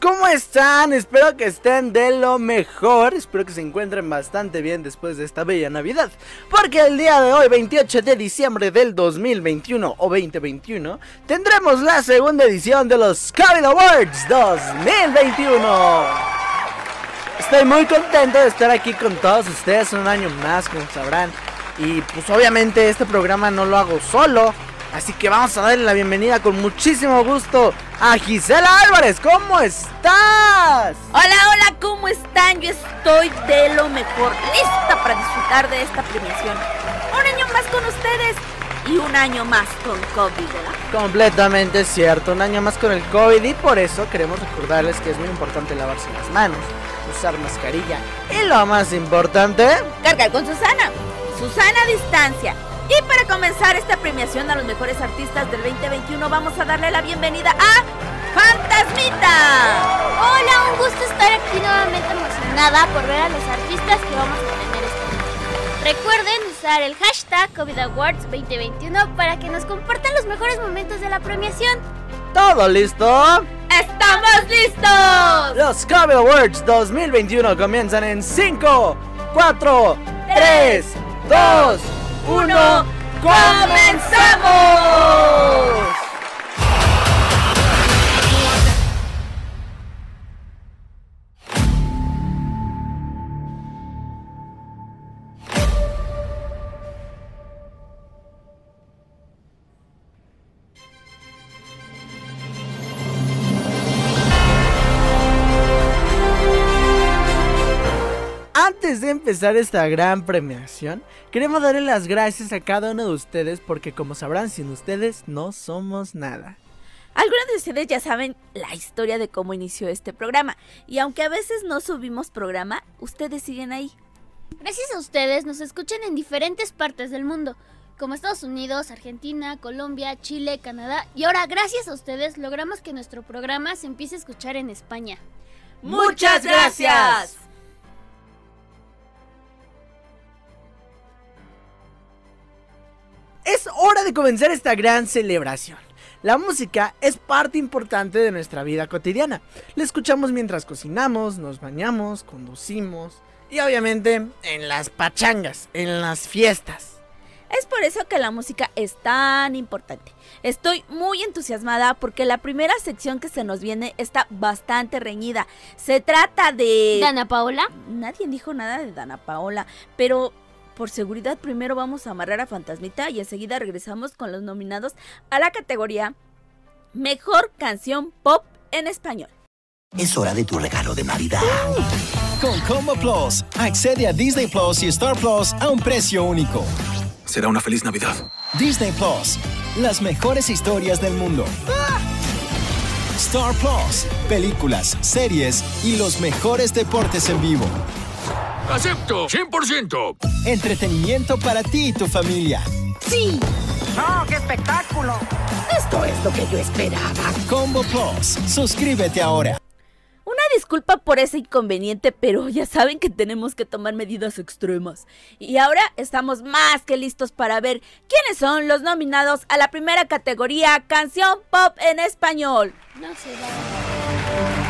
¿cómo están? Espero que estén de lo mejor. Espero que se encuentren bastante bien después de esta bella Navidad. Porque el día de hoy, 28 de diciembre del 2021 o 2021, tendremos la segunda edición de los COVID Awards 2021. Estoy muy contento de estar aquí con todos ustedes un año más, como sabrán. Y pues obviamente este programa no lo hago solo. Así que vamos a darle la bienvenida con muchísimo gusto a Gisela Álvarez. ¿Cómo estás? Hola, hola, ¿cómo están? Yo estoy de lo mejor, lista para disfrutar de esta premiación. Un año más con ustedes y un año más con COVID, ¿verdad? Completamente cierto, un año más con el COVID y por eso queremos recordarles que es muy importante lavarse las manos, usar mascarilla y lo más importante, cargar con Susana. Susana a distancia y para comenzar esta premiación a los mejores artistas del 2021 vamos a darle la bienvenida a Fantasmita. Hola, un gusto estar aquí nuevamente emocionada por ver a los artistas que vamos a tener este año. Recuerden usar el hashtag COVID Awards 2021 para que nos compartan los mejores momentos de la premiación. ¿Todo listo? ¡Estamos listos! Los COVID Awards 2021 comienzan en 5, 4, 3, 2, uno, ¡comenzamos! Antes de empezar esta gran premiación, queremos darle las gracias a cada uno de ustedes porque como sabrán, sin ustedes no somos nada. Algunos de ustedes ya saben la historia de cómo inició este programa y aunque a veces no subimos programa, ustedes siguen ahí. Gracias a ustedes nos escuchan en diferentes partes del mundo, como Estados Unidos, Argentina, Colombia, Chile, Canadá y ahora gracias a ustedes logramos que nuestro programa se empiece a escuchar en España. ¡Muchas gracias! Es hora de comenzar esta gran celebración. La música es parte importante de nuestra vida cotidiana. La escuchamos mientras cocinamos, nos bañamos, conducimos y obviamente en las pachangas, en las fiestas. Es por eso que la música es tan importante. Estoy muy entusiasmada porque la primera sección que se nos viene está bastante reñida. Se trata de... ¿Dana Paola? Nadie dijo nada de Dana Paola, pero por seguridad, primero vamos a amarrar a Fantasmita y enseguida regresamos con los nominados a la categoría Mejor Canción Pop en Español. Es hora de tu regalo de Navidad. Con Combo Plus, accede a Disney Plus y Star Plus a un precio único. Será una feliz Navidad. Disney Plus, las mejores historias del mundo. Star Plus, películas, series y los mejores deportes en vivo. Acepto, 100%. Entretenimiento para ti y tu familia. ¡Sí! ¡No, qué espectáculo! Esto es lo que yo esperaba. Combo Plus, suscríbete ahora. Una disculpa por ese inconveniente, pero ya saben que tenemos que tomar medidas extremas. Y ahora estamos más que listos para ver quiénes son los nominados a la primera categoría Canción Pop en Español. No se va.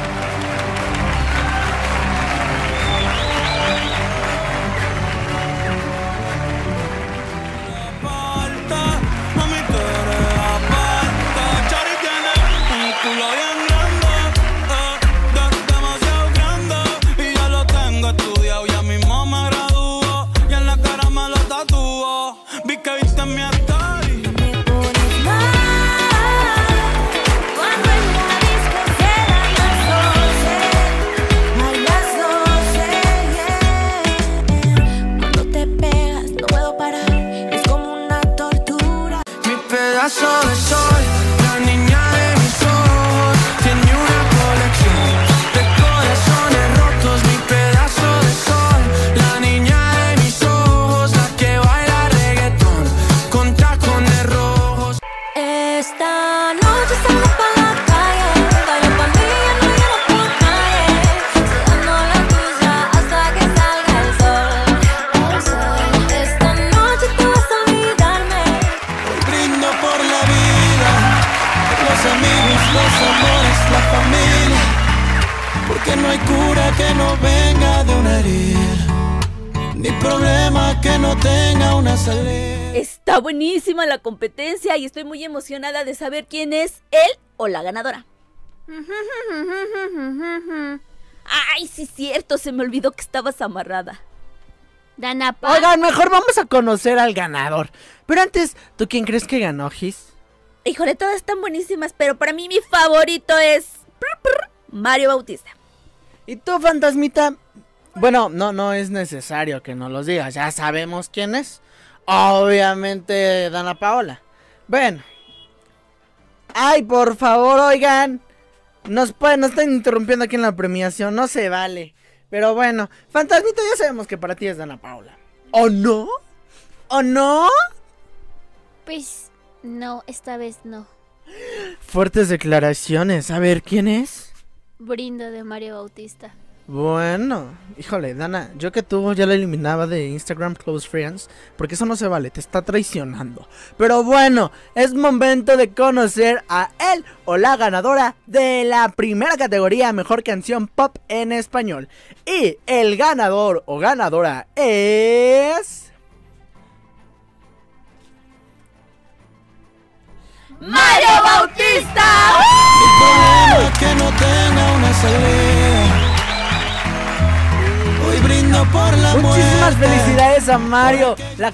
Emocionada de saber quién es él o la ganadora. Ay, sí, cierto, se me olvidó que estabas amarrada. Dana Pa. Oigan, mejor vamos a conocer al ganador. Pero antes, ¿tú quién crees que ganó, Gis? Híjole, todas están buenísimas, pero para mí mi favorito es Mario Bautista. ¿Y tú, fantasmita? Bueno, no, no es necesario que nos los digas, ya sabemos quién es. Obviamente, Dana Paola. Bueno. Ay, por favor, oigan. Nos pueden, nos están interrumpiendo aquí en la premiación, no se vale. Pero bueno, fantasmita, ya sabemos que para ti es Dana Paola. ¿O no? ¿O no? Pues no, esta vez no. Fuertes declaraciones. A ver, ¿quién es? Brindo de Mario Bautista. Bueno, híjole, Dana, yo que tú ya la eliminaba de Instagram Close Friends, porque eso no se vale, te está traicionando. Pero bueno, es momento de conocer a él o la ganadora de la primera categoría Mejor Canción Pop en Español. Y el ganador o ganadora es... ¡Mario Bautista! Problema que no tenga una salida. Hoy brindo por la Muchísimas muerte. felicidades a Mario. La,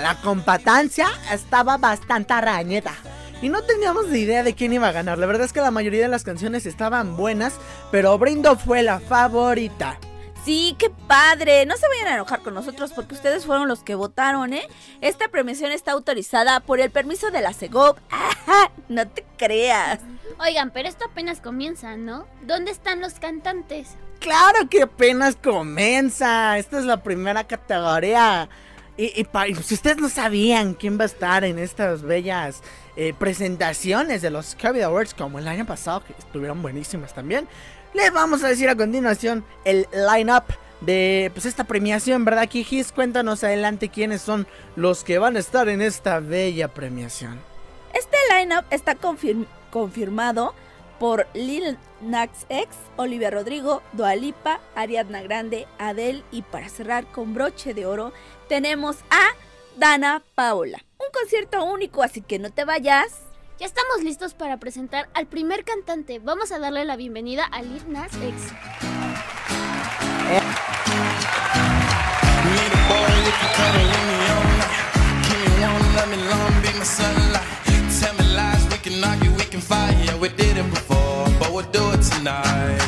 la compatancia estaba bastante arañeta. Y no teníamos ni idea de quién iba a ganar. La verdad es que la mayoría de las canciones estaban buenas, pero Brindo fue la favorita. Sí, qué padre. No se vayan a enojar con nosotros porque ustedes fueron los que votaron, ¿eh? Esta premiación está autorizada por el permiso de la CEGOP. Ajá, no te creas. Oigan, pero esto apenas comienza, ¿no? ¿Dónde están los cantantes? Claro que apenas comienza. Esta es la primera categoría. Y, si ustedes no sabían quién va a estar en estas bellas eh, presentaciones de los Cabin Awards, como el año pasado, que estuvieron buenísimas también, les vamos a decir a continuación el line-up de pues, esta premiación, ¿verdad? Kijis, cuéntanos adelante quiénes son los que van a estar en esta bella premiación. Este lineup está confirm- confirmado por Lil Nas X, Olivia Rodrigo, Dua Lipa, Ariadna Grande, Adele y para cerrar con broche de oro tenemos a Dana Paola. Un concierto único, así que no te vayas. Ya estamos listos para presentar al primer cantante. Vamos a darle la bienvenida a Lil Nas X. Yeah, we did it before, but we'll do it tonight.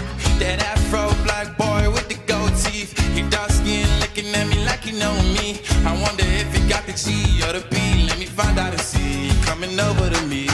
That afro black boy with the gold teeth. He dark skin looking at me like he know me. I wonder if he got the G or the B. Let me find out and see. Coming over to me.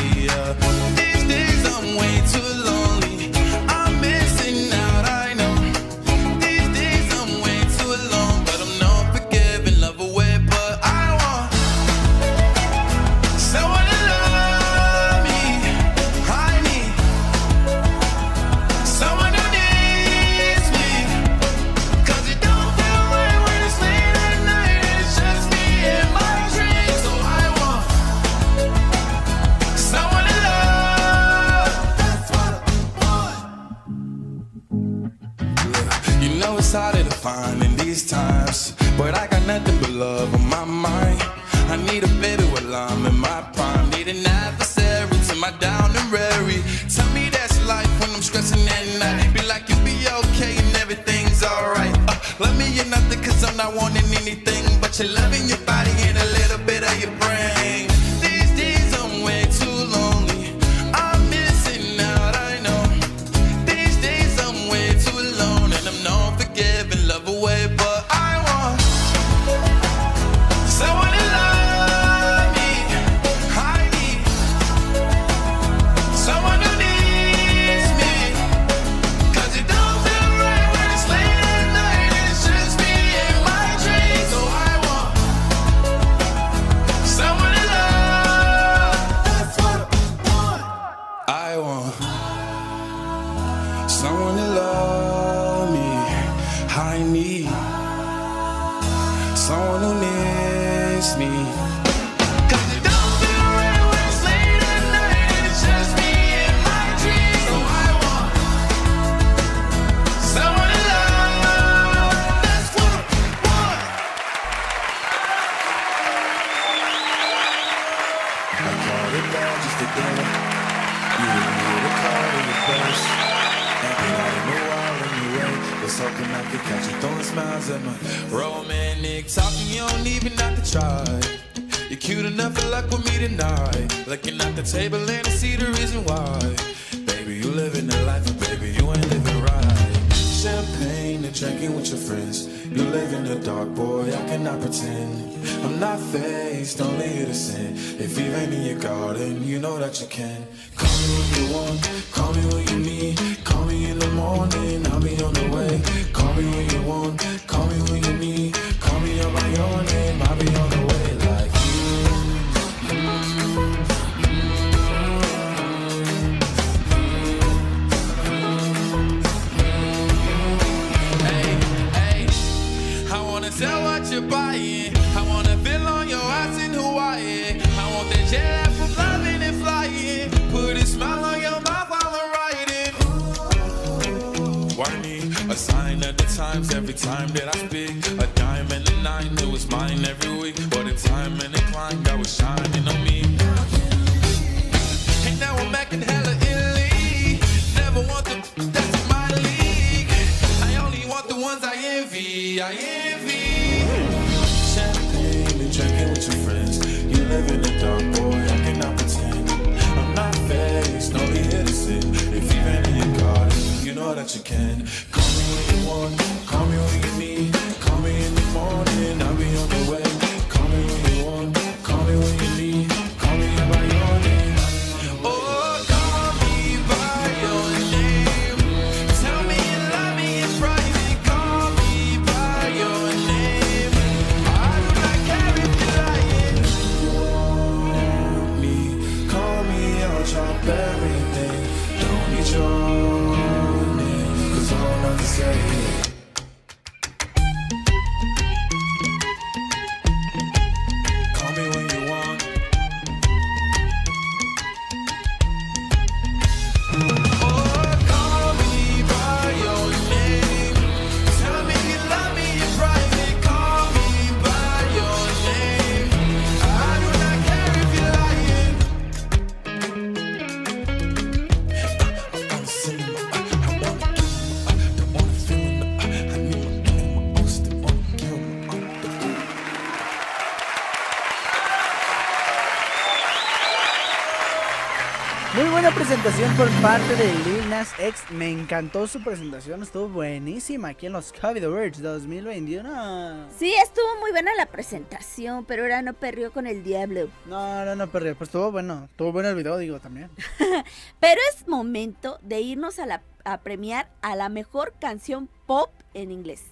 Muy buena presentación por parte de Lil Nas X. Me encantó su presentación, estuvo buenísima aquí en los COVID Awards 2021. Sí, estuvo muy buena la presentación, pero ahora no perdió con el diablo. No, no, no perdió. Pues estuvo bueno, estuvo bueno el video, digo también. pero es momento de irnos a, a premiar a la mejor canción pop en inglés,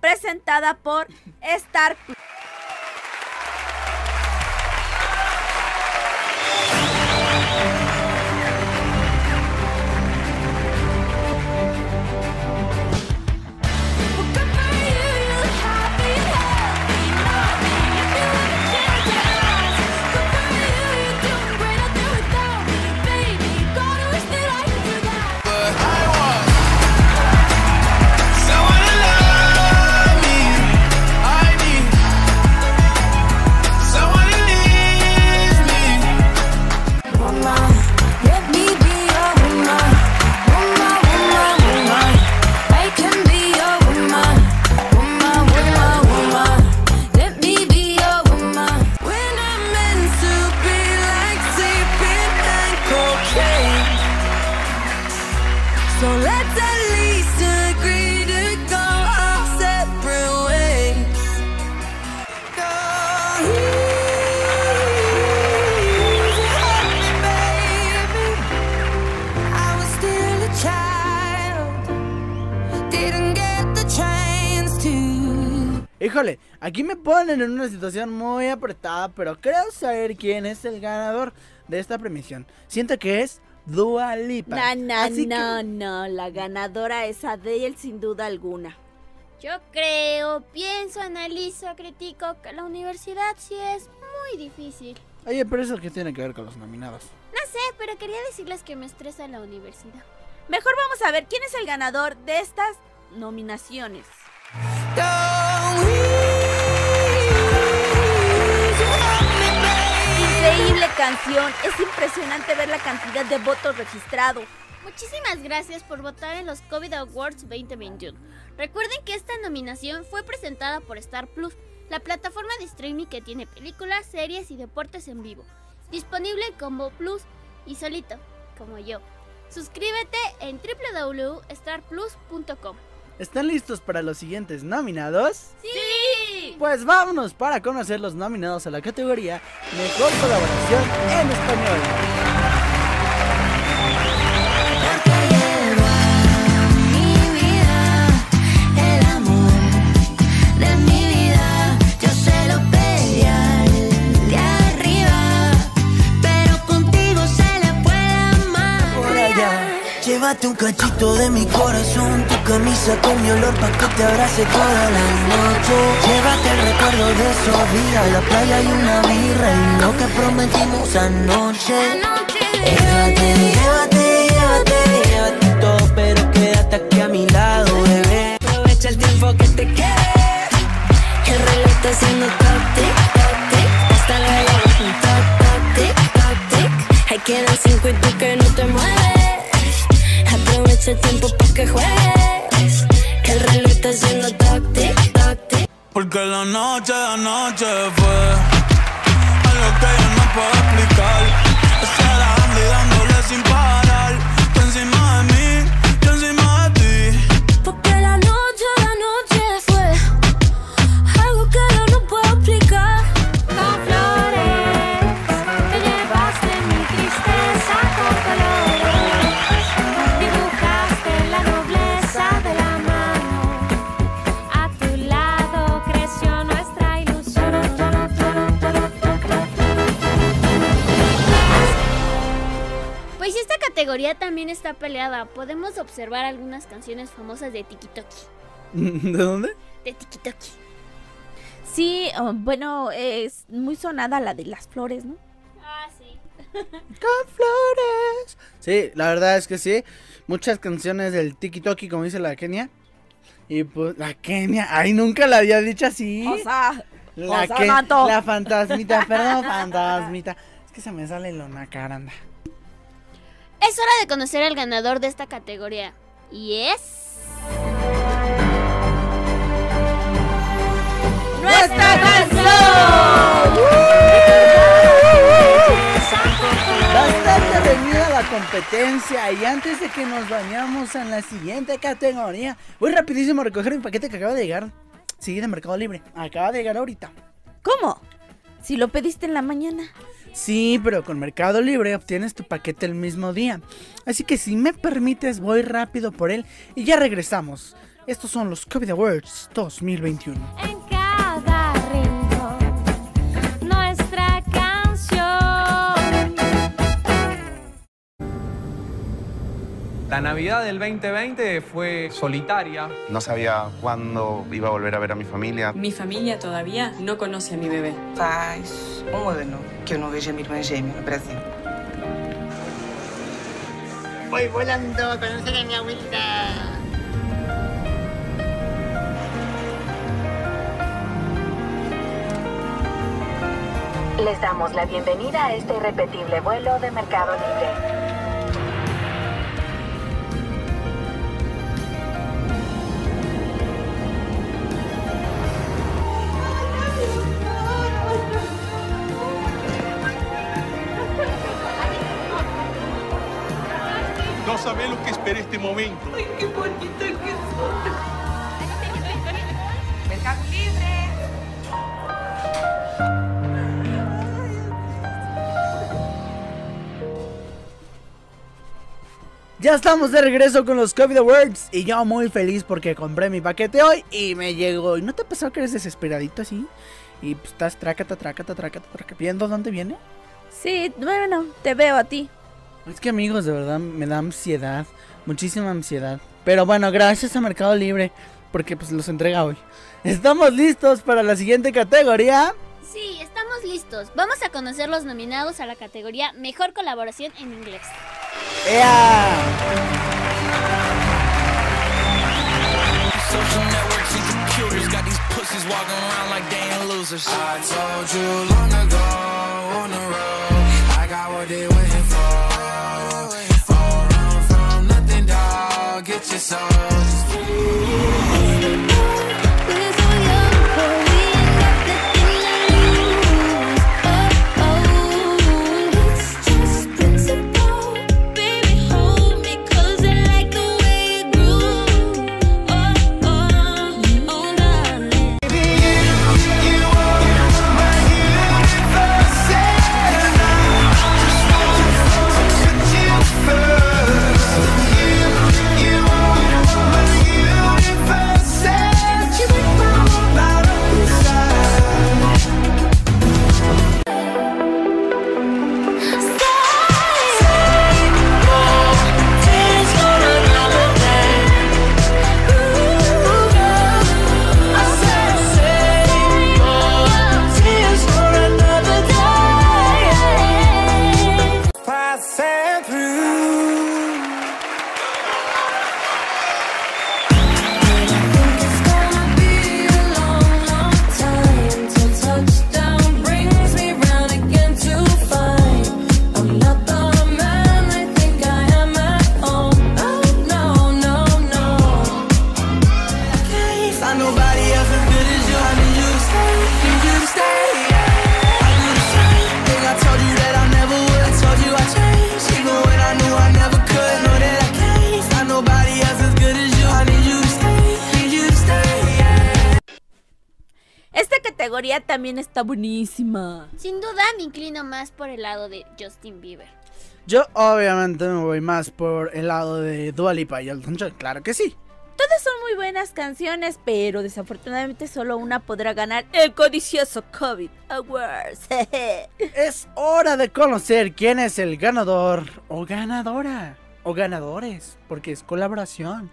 presentada por Star. ponen en una situación muy apretada, pero creo saber quién es el ganador de esta premisión. Siento que es Dua Lipa. No, no, no, no, la ganadora es Adele sin duda alguna. Yo creo, pienso, analizo, critico que la universidad sí es muy difícil. Oye, pero eso que tiene que ver con los nominados. No sé, pero quería decirles que me estresa la universidad. Mejor vamos a ver quién es el ganador de estas nominaciones. Canción. Es impresionante ver la cantidad de votos registrados. Muchísimas gracias por votar en los COVID Awards 2021. Recuerden que esta nominación fue presentada por Star Plus, la plataforma de streaming que tiene películas, series y deportes en vivo. Disponible como Plus y solito, como yo. Suscríbete en www.starplus.com. ¿Están listos para los siguientes nominados? ¡Sí! Pues vámonos para conocer los nominados a la categoría Mejor Colaboración en Español. Llévate un cachito de mi corazón, tu camisa con mi olor pa' que te abrace toda la noche. Llévate el recuerdo de esos días, la playa y una birra y lo que prometimos anoche. Llévate, llévate, llévate, llévate todo, pero quédate aquí a mi lado, bebé. Aprovecha el tiempo que te quede. El reloj está haciendo tic, hasta luego. Tic, tic, ahí quedan cinco y tú que no te mueves. El tiempo para que juegues. Que el reloj está haciendo toc toc. Porque la noche de anoche fue algo que yo no puedo explicar. Y dándole sin parar. Categoría también está peleada. Podemos observar algunas canciones famosas de Tiki Toki. ¿De dónde? De Tiki Toki. Sí, oh, bueno, es muy sonada la de las flores, ¿no? Ah, sí. Con flores. Sí, la verdad es que sí. Muchas canciones del Tiki Toki, como dice la Kenia. Y pues la Kenia, ay, nunca la había dicho así. O sea, la, o sea, que- la fantasmita, perdón, fantasmita. Es que se me sale lo nacaranda. Es hora de conocer al ganador de esta categoría. Y es. ¡Nuestra canción! Bastante reñida la competencia y antes de que nos bañamos en la siguiente categoría, voy rapidísimo a recoger mi paquete que acaba de llegar. Sí, de Mercado Libre. Acaba de llegar ahorita. ¿Cómo? Si lo pediste en la mañana. Sí, pero con Mercado Libre obtienes tu paquete el mismo día. Así que si me permites, voy rápido por él y ya regresamos. Estos son los COVID Awards 2021. La Navidad del 2020 fue solitaria. No sabía cuándo iba a volver a ver a mi familia. Mi famiglia todavía no conoce a mi bebé. Faz um ano que eu não vejo a irmã gêmea no Brasil. Voy volando a conocer a mi abuelita. Les damos la bienvenida a este irrepetible vuelo de Mercado Libre. No sabés lo que esperé este momento. Ay, qué bonito que. Mercado Libre. Ya estamos de regreso con los COVID Awards y yo muy feliz porque compré mi paquete hoy y me llegó. ¿Y no te ha pasado que eres desesperadito así? Y pues estás trácata, trácata, trácata, trácata, viendo dónde viene. Sí, bueno, te veo a ti. Es que amigos, de verdad me da ansiedad, muchísima ansiedad. Pero bueno, gracias a Mercado Libre porque pues los entrega hoy. Estamos listos para la siguiente categoría. Sí, estamos listos. Vamos a conocer los nominados a la categoría Mejor Colaboración en Inglés. ¡Ea! Nobody else as good as you. I need you to stay, need you to stay. Yeah. I do the same thing. I told you that I never would. I told you I changed, even when I knew I never could. Know that I can't find nobody else as good as you. I need you to stay, need you to stay. Yeah. Esta categoría también está buenísima. Sin duda me inclino más por el lado de Justin Bieber. Yo obviamente me voy más por el lado de Dua Lipa y Elton John, claro que sí. Todas son muy buenas canciones, pero desafortunadamente solo una podrá ganar el codicioso COVID Awards. Es hora de conocer quién es el ganador o ganadora o ganadores, porque es colaboración.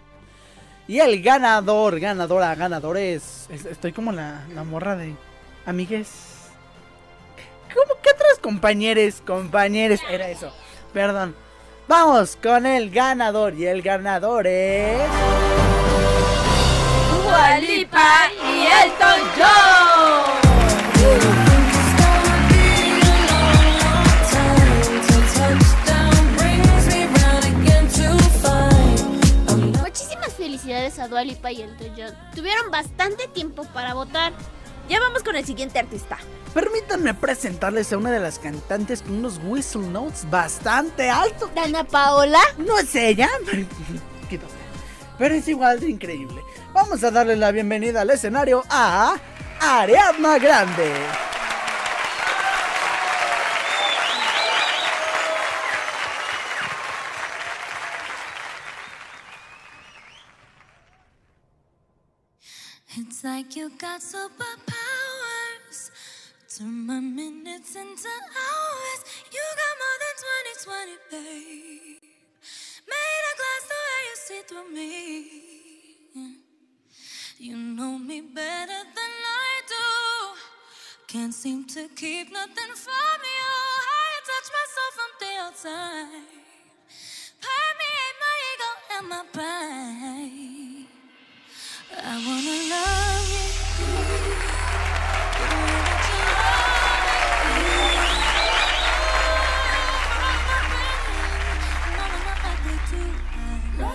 Y el ganador, ganadora, ganadores. es- Estoy como la, la morra de amigues. ¿Cómo que otros compañeros, compañeros? Era eso. Perdón. Vamos con el ganador. Y el ganador es. Dua Lipa y Elton John. Muchísimas felicidades a Dua Lipa y Elton John. Tuvieron bastante tiempo para votar. Ya vamos con el siguiente artista. Permítanme presentarles a una de las cantantes con unos whistle notes bastante altos. Dana Paola. No es ella. Pero es igual de increíble. Vamos a darle la bienvenida al escenario a Ariadna Grande. It's like you got superpowers. Turn my minutes into hours. You got more than 2020, babe. Made a glass the way you see through me. You know me better than I do. Can't seem to keep nothing from you. You touch myself from the outside. Permeate my ego and my pride. I wanna love you.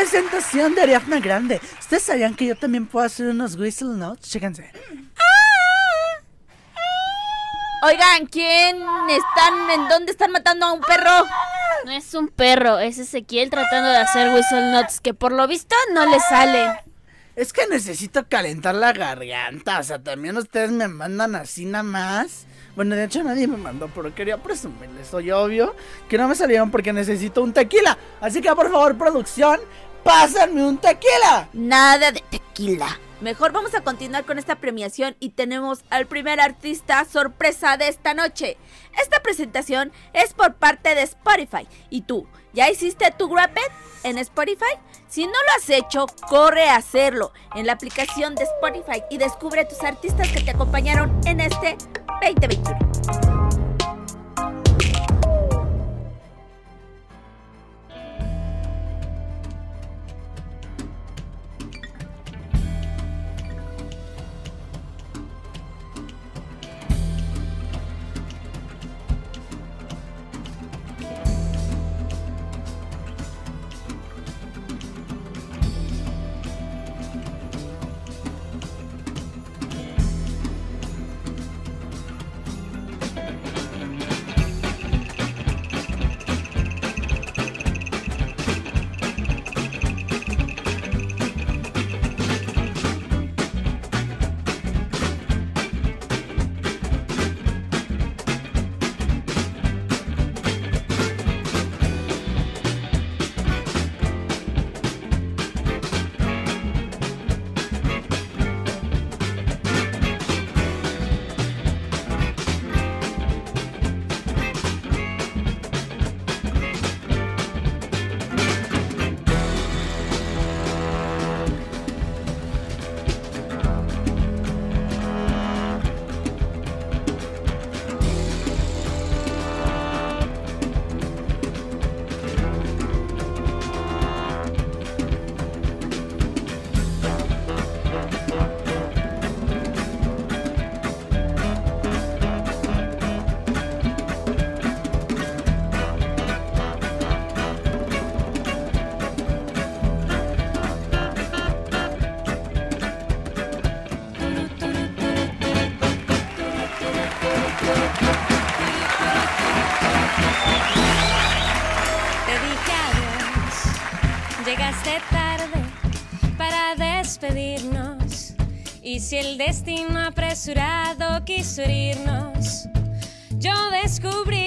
presentación de Ariadna Grande. ¿Ustedes sabían que yo también puedo hacer unos whistle notes? Chéquense. Oigan, ¿quién están, en dónde están matando a un perro? No es un perro, es Ezequiel tratando de hacer whistle notes que por lo visto no le salen. Es que necesito calentar la garganta. O sea, también ustedes me mandan así nada más. Bueno, de hecho nadie me mandó, pero quería presumirles. Soy obvio que no me salieron porque necesito un tequila. Así que por favor, producción, pásenme un tequila. Nada de tequila. Mejor vamos a continuar con esta premiación y tenemos al primer artista sorpresa de esta noche. Esta presentación es por parte de Spotify. ¿Y tú? ¿Ya hiciste tu Grappet en Spotify? Si no lo has hecho, corre a hacerlo en la aplicación de Spotify y descubre tus artistas que te acompañaron en este 2021. Despedirnos. Y si el destino apresurado quiso herirnos, yo descubrí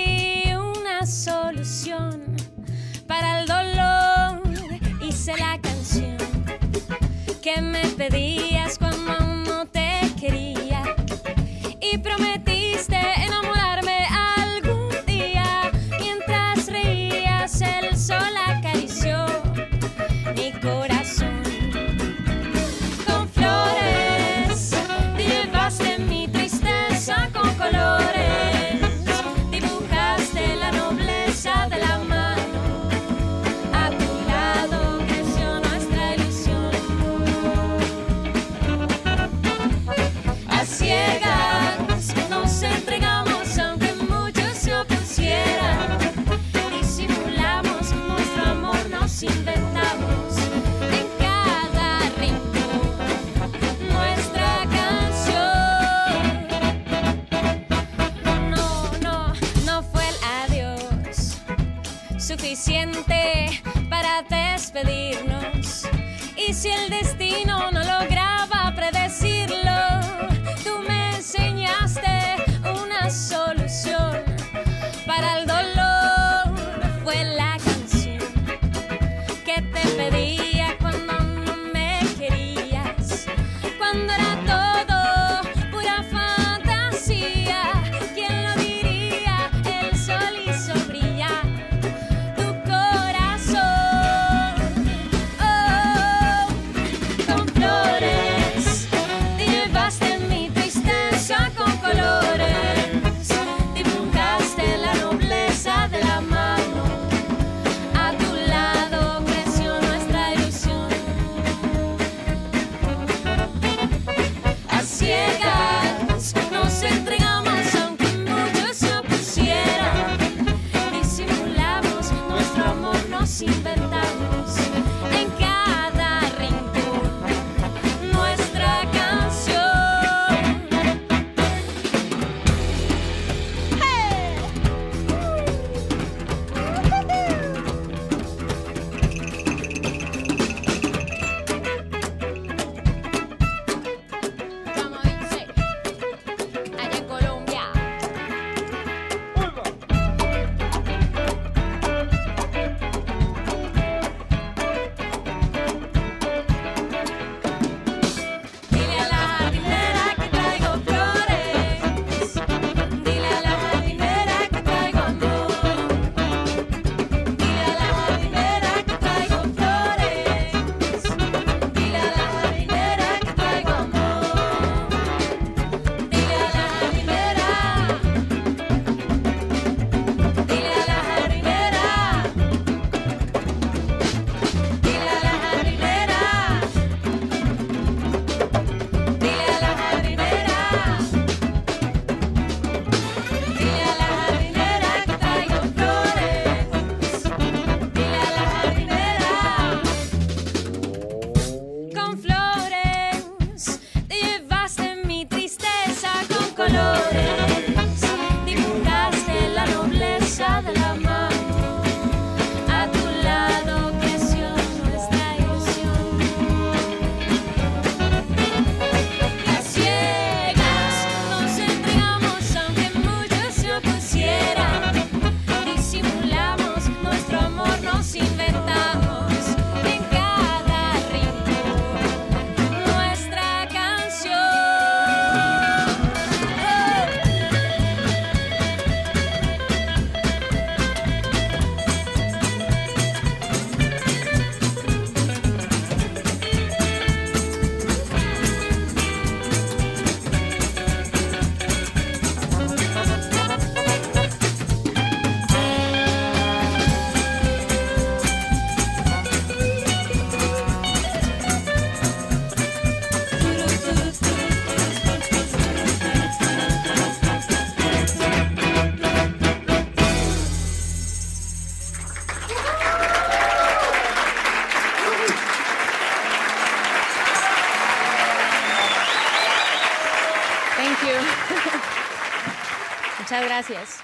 Muchas gracias.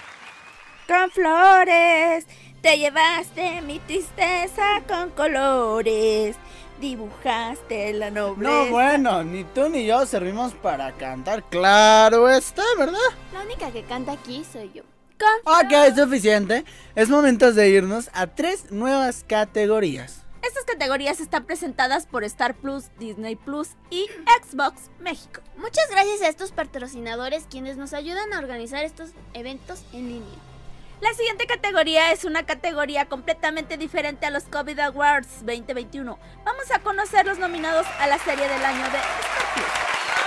Con flores, te llevaste mi tristeza con colores. Dibujaste la nobleza. No, bueno, ni tú ni yo servimos para cantar. Claro está, ¿verdad? La única que canta aquí soy yo. Ok, es suficiente. Es momento de irnos a tres nuevas categorías. Categorías están presentadas por Star Plus, Disney Plus y Xbox México. Muchas gracias a estos patrocinadores quienes nos ayudan a organizar estos eventos en línea. La siguiente categoría es una categoría completamente diferente a los COVID Awards 2021. Vamos a conocer los nominados a la serie del año de Star Plus.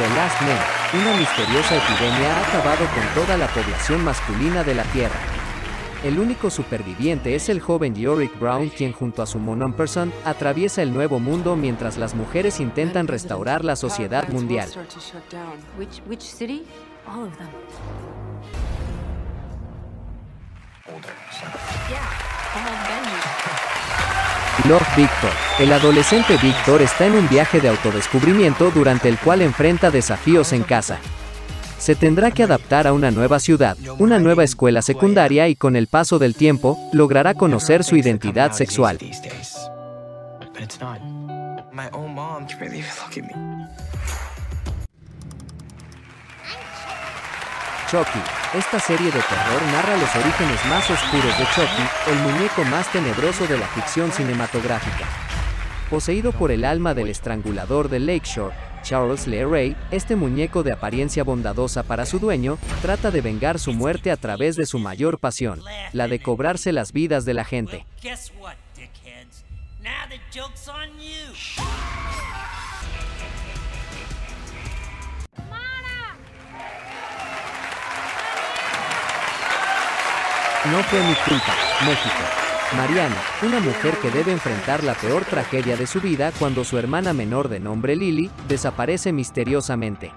The Last Man, una misteriosa epidemia ha acabado con toda la población masculina de la Tierra. El único superviviente es el joven Yorick Brown quien junto a su Monon Person atraviesa el nuevo mundo mientras las mujeres intentan restaurar la sociedad mundial. Love Victor. El adolescente Victor está en un viaje de autodescubrimiento durante el cual enfrenta desafíos en casa. Se tendrá que adaptar a una nueva ciudad, una nueva escuela secundaria y con el paso del tiempo, logrará conocer su identidad sexual. Chucky. Esta serie de terror narra los orígenes más oscuros de Chucky, el muñeco más tenebroso de la ficción cinematográfica. Poseído por el alma del estrangulador de Lakeshore, Charles Lee Ray, este muñeco de apariencia bondadosa para su dueño, trata de vengar su muerte a través de su mayor pasión, la de cobrarse las vidas de la gente. No fue mi culpa, México. Mariana, una mujer que debe enfrentar la peor tragedia de su vida cuando su hermana menor de nombre Lily desaparece misteriosamente.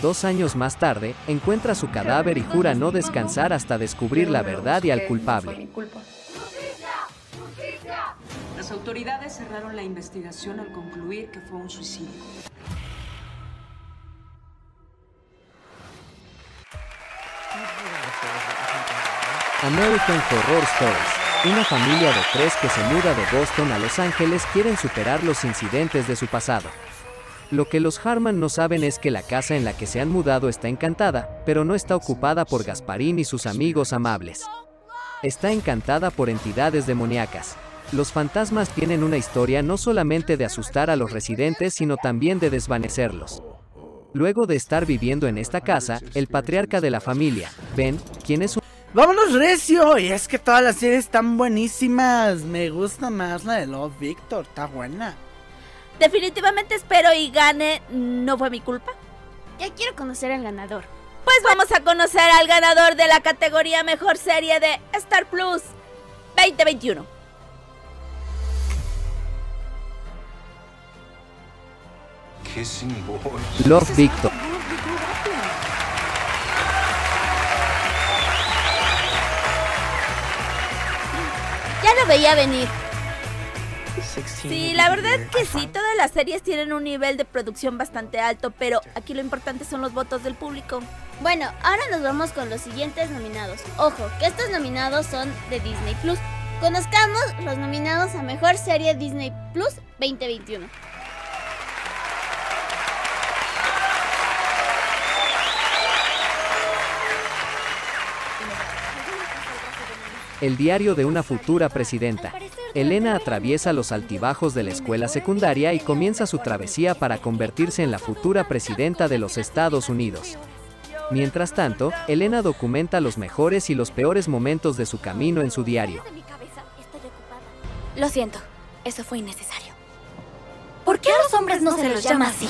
Dos años más tarde, encuentra su cadáver y jura no descansar hasta descubrir la verdad y al culpable. Las autoridades cerraron la investigación al concluir que fue un suicidio. American Horror Stories. Una familia de tres que se muda de Boston a Los Ángeles quieren superar los incidentes de su pasado. Lo que los Harman no saben es que la casa en la que se han mudado está encantada, pero no está ocupada por Gasparín y sus amigos amables. Está encantada por entidades demoníacas. Los fantasmas tienen una historia no solamente de asustar a los residentes, sino también de desvanecerlos. Luego de estar viviendo en esta casa, el patriarca de la familia, Ben, quien es un Vámonos recio, y es que todas las series están buenísimas. Me gusta más la de Love Victor, está buena. Definitivamente espero y gane. No fue mi culpa. Ya quiero conocer al ganador. Pues vamos a conocer al ganador de la categoría Mejor Serie de Star Plus 2021. Kissing boy. Love Victor. Ya lo veía venir. Sí, la verdad que sí, todas las series tienen un nivel de producción bastante alto, pero aquí lo importante son los votos del público. Bueno, ahora nos vamos con los siguientes nominados. Ojo, que estos nominados son de Disney Plus. Conozcamos los nominados a Mejor Serie Disney Plus 2021. El diario de una futura presidenta. Elena atraviesa los altibajos de la escuela secundaria y comienza su travesía para convertirse en la futura presidenta de los Estados Unidos. Mientras tanto, Elena documenta los mejores y los peores momentos de su camino en su diario. Lo siento, eso fue innecesario. ¿Por qué a los hombres no se los llama así?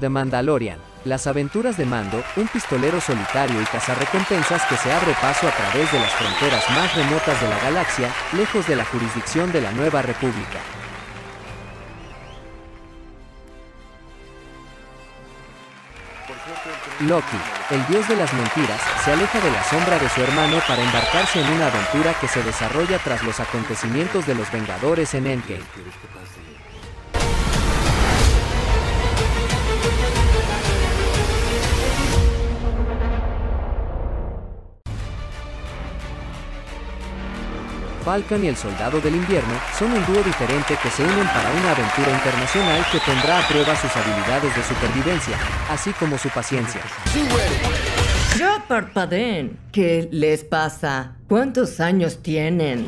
The Mandalorian. Las aventuras de Mando, un pistolero solitario y cazarrecompensas que se abre paso a través de las fronteras más remotas de la galaxia, lejos de la jurisdicción de la Nueva República. Loki. el dios de las mentiras, se aleja de la sombra de su hermano para embarcarse en una aventura que se desarrolla tras los acontecimientos de los Vengadores en Endgame. Falcon y el Soldado del Invierno son un dúo diferente que se unen para una aventura internacional que pondrá a prueba sus habilidades de supervivencia, así como su paciencia. Parpadeen. ¿Qué les pasa? ¿Cuántos años tienen?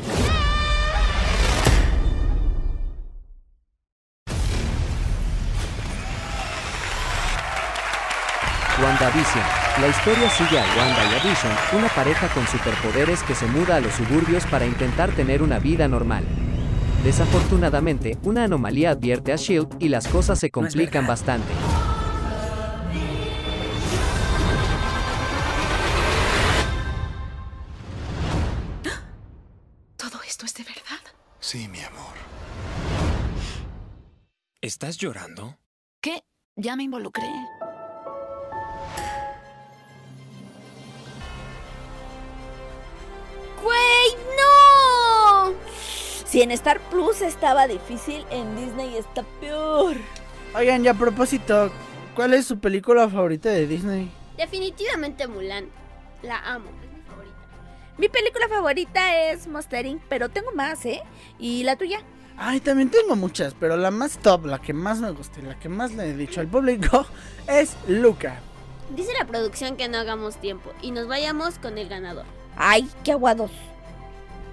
WandaVision. La historia sigue a Wanda y a Vision, una pareja con superpoderes que se muda a los suburbios para intentar tener una vida normal. Desafortunadamente, una anomalía advierte a Shield y las cosas se complican bastante. ¿Todo esto es de verdad? Sí, mi amor. ¿Estás llorando? ¿Qué? Ya me involucré. ¡Güey, no! Si en Star Plus estaba difícil, en Disney está peor. Oigan, y a propósito, ¿cuál es su película favorita de Disney? Definitivamente Mulan. La amo, es mi favorita. Mi película favorita es Monster Inc., pero tengo más, ¿eh? ¿Y la tuya? Ay, también tengo muchas, pero la más top, la que más me gusta y la que más le he dicho al público es Luca. Dice la producción que no hagamos tiempo y nos vayamos con el ganador. ¡Ay, qué aguados!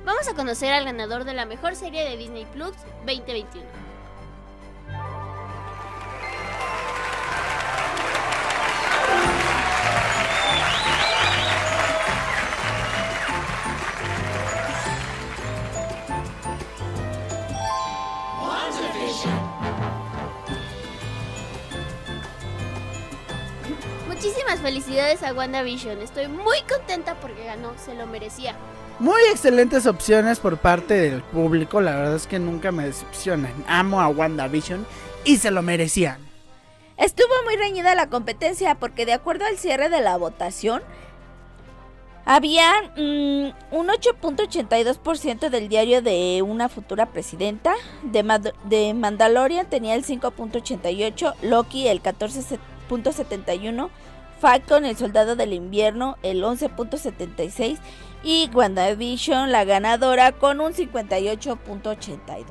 Vamos a conocer al ganador de la mejor serie de Disney Plus 2021. Muchísimas felicidades a WandaVision. Estoy muy contenta porque ganó, se lo merecía. Muy excelentes opciones por parte del público, la verdad es que nunca me decepcionan. Amo a WandaVision y se lo merecían. Estuvo muy reñida la competencia porque de acuerdo al cierre de la votación, había mm, un 8.82% del diario de una futura presidenta, de, Mad- de Mandalorian tenía el 5.88%, Loki el 14.71%, Falcon el soldado del invierno el 11.76% y WandaVision la ganadora con un 58.82%.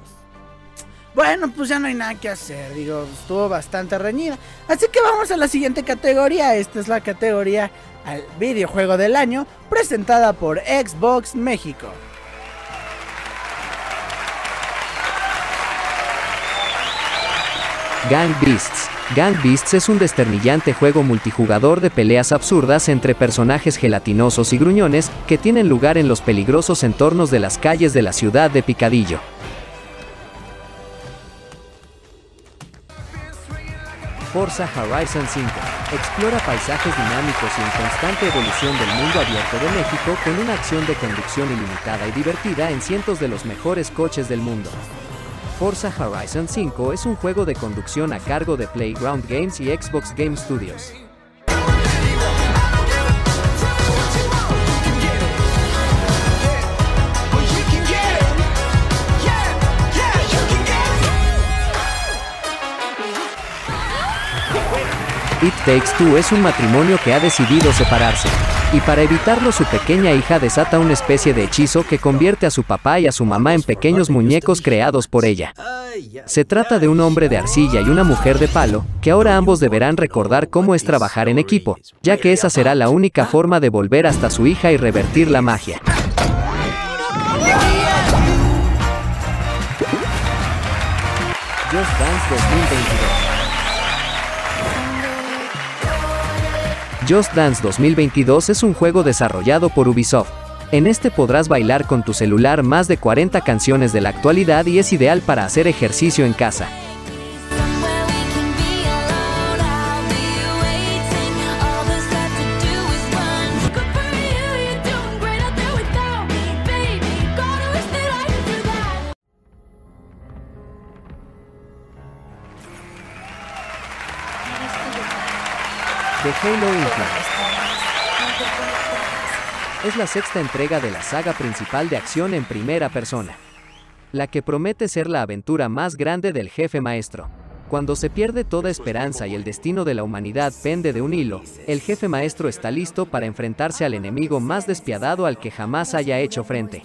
Bueno, pues ya no hay nada que hacer, digo, estuvo bastante reñida. Así que vamos a la siguiente categoría. Esta es la categoría al videojuego del año, presentada por Xbox México. Gang Beasts. Gang Beasts es un desternillante juego multijugador de peleas absurdas entre personajes gelatinosos y gruñones que tienen lugar en los peligrosos entornos de las calles de la ciudad de Picadillo. Forza Horizon 5. Explora paisajes dinámicos y en constante evolución del mundo abierto de México con una acción de conducción ilimitada y divertida en cientos de los mejores coches del mundo. Forza Horizon 5 es un juego de conducción a cargo de Playground Games y Xbox Game Studios. It Takes Two es un matrimonio que ha decidido separarse, y para evitarlo su pequeña hija desata una especie de hechizo que convierte a su papá y a su mamá en pequeños muñecos creados por ella. Se trata de un hombre de arcilla y una mujer de palo, que ahora ambos deberán recordar cómo es trabajar en equipo, ya que esa será la única forma de volver hasta su hija y revertir la magia. Just Dance 2022 Just Dance 2022 es un juego desarrollado por Ubisoft. En este podrás bailar con tu celular más de 40 canciones de la actualidad y es ideal para hacer ejercicio en casa. The Halo Infinite. es la sexta entrega de la saga principal de acción en primera persona, la que promete ser la aventura más grande del jefe maestro. Cuando se pierde toda esperanza y el destino de la humanidad pende de un hilo, el jefe maestro está listo para enfrentarse al enemigo más despiadado al que jamás haya hecho frente.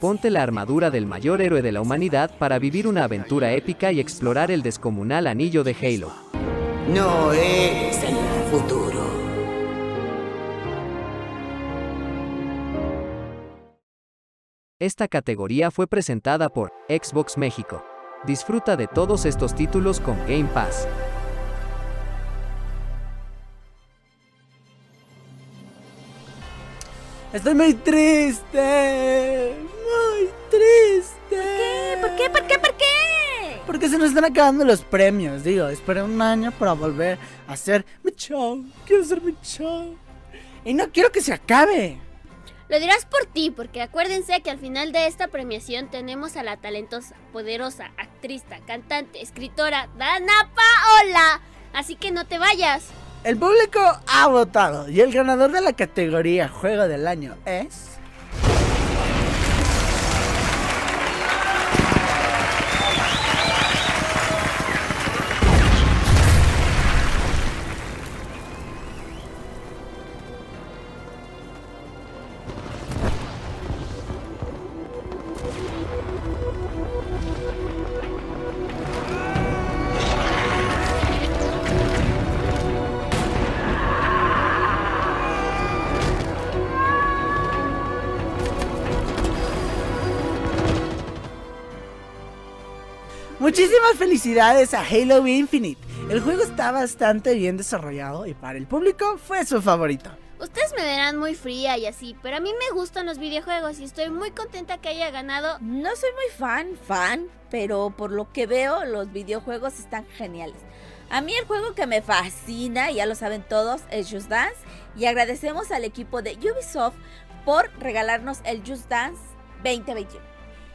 Ponte la armadura del mayor héroe de la humanidad para vivir una aventura épica y explorar el descomunal anillo de Halo. No es el futuro. Esta categoría fue presentada por Xbox México. Disfruta de todos estos títulos con Game Pass. Estoy muy triste. Muy triste. ¿Por qué? ¿Por qué? ¿Por qué? Porque se nos están acabando los premios. Digo, esperé un año para volver a hacer mi show. Quiero hacer mi show. Y no quiero que se acabe. Lo dirás por ti, porque acuérdense que al final de esta premiación tenemos a la talentosa, poderosa, actriz, cantante, escritora Dana Paola. Así que no te vayas. El público ha votado y el ganador de la categoría Juego del Año es... Muchísimas felicidades a Halo Infinite. El juego está bastante bien desarrollado y para el público fue su favorito. Ustedes me verán muy fría y así, pero a mí me gustan los videojuegos y estoy muy contenta que haya ganado. No soy muy fan, fan, pero por lo que veo, los videojuegos están geniales. A mí el juego que me fascina, ya lo saben todos, es Just Dance. Y agradecemos al equipo de Ubisoft por regalarnos el Just Dance 2021.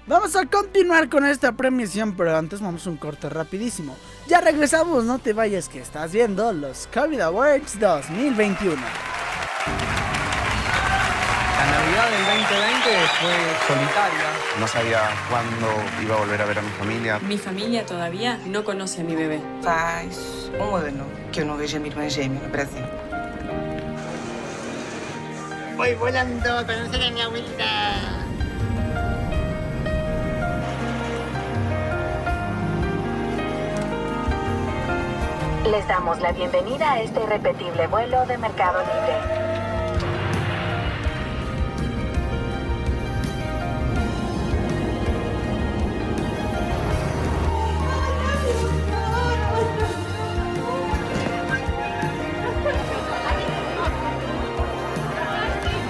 Vamos a continuar con esta premiación, pero antes vamos a un corte rapidísimo. Ya regresamos, no te vayas que estás viendo los COVID Awards 2021. La Navidad del 2020 fue solitaria. No sabía cuándo iba a volver a ver a mi familia. Mi familia todavía no conoce a mi bebé. Faz um ano que eu não vejo a minha irmã gêmea no Brasil. Voy volando a conocer a mi abuelita. Les damos la bienvenida a este irrepetible vuelo de Mercado Libre.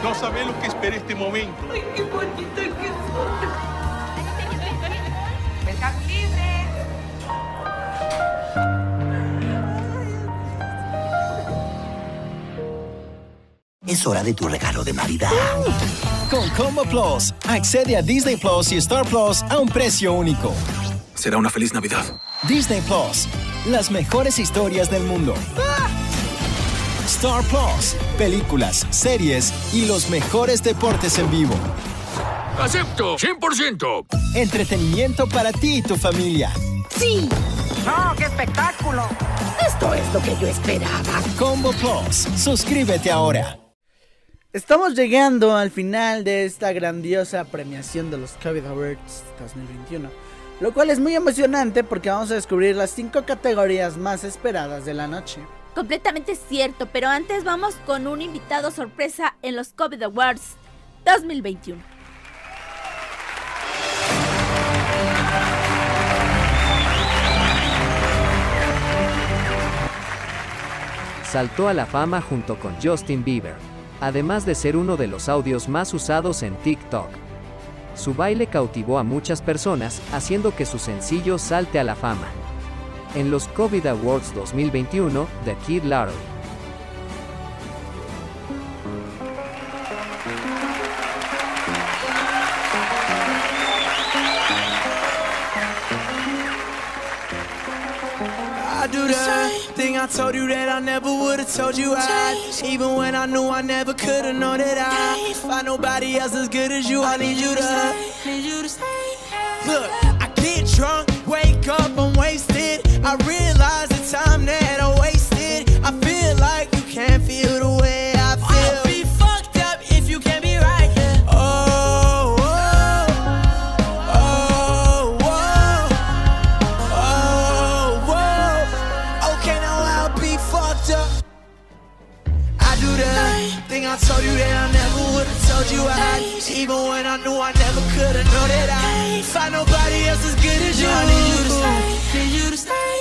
No sabés lo que esperé este momento. Ay, qué bonito que son. Es hora de tu regalo de Navidad. Con Combo Plus, accede a Disney Plus y Star Plus a un precio único. Será una feliz Navidad. Disney Plus, las mejores historias del mundo. Star Plus, películas, series y los mejores deportes en vivo. ¡Acepto! ¡100%! Entretenimiento para ti y tu familia. ¡Sí! ¡No, qué espectáculo! Esto es lo que yo esperaba. Combo Plus, suscríbete ahora. Estamos llegando al final de esta grandiosa premiación de los COVID Awards 2021. Lo cual es muy emocionante porque vamos a descubrir las 5 categorías más esperadas de la noche. Completamente cierto, pero antes vamos con un invitado sorpresa en los COVID Awards 2021. Saltó a la fama junto con Justin Bieber, además de ser uno de los audios más usados en TikTok. Su baile cautivó a muchas personas, haciendo que su sencillo salte a la fama. En los COVID Awards 2021, The Kid Laroi. I do the thing I I told you that I never would've told you I Even when I knew I never could've known that I Find nobody else as good as you I need you to Need you to stay. Look, I get drunk, wake up, I'm wasted. I realize the time that I wasted. I feel like you can't feel the way you I Even when I knew I never could've known that I Find nobody else as good as you. I need you to stay, need you to stay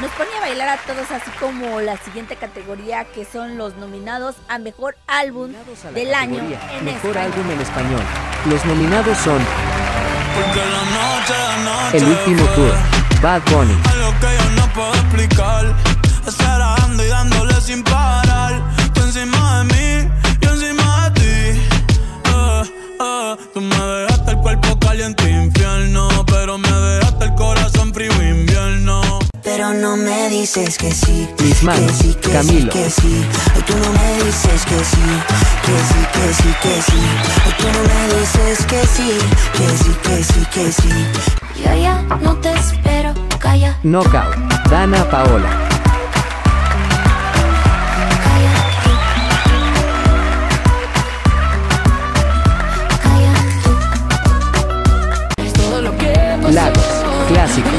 Nos pone a bailar a todos así como la siguiente categoría que son los nominados a mejor álbum A del año en Mejor español. álbum en español. Los nominados son Porque la noche, la noche El último tour, Bad Bunny, Algo que yo no puedo explicar Esperando y dándole sin parar Tú encima de mí, yo encima de ti Pero no me dices que sí. Mis manos, que sí, que Camilo. sí, que sí. Ay, tú no me dices que sí. Que sí, que sí, que sí. Ay, tú no me dices que sí. Que sí, que sí, que sí. Yo ya no te espero, calla. Knockout, Dana Paola, Todo lo que pasó Lagos, Clásicos,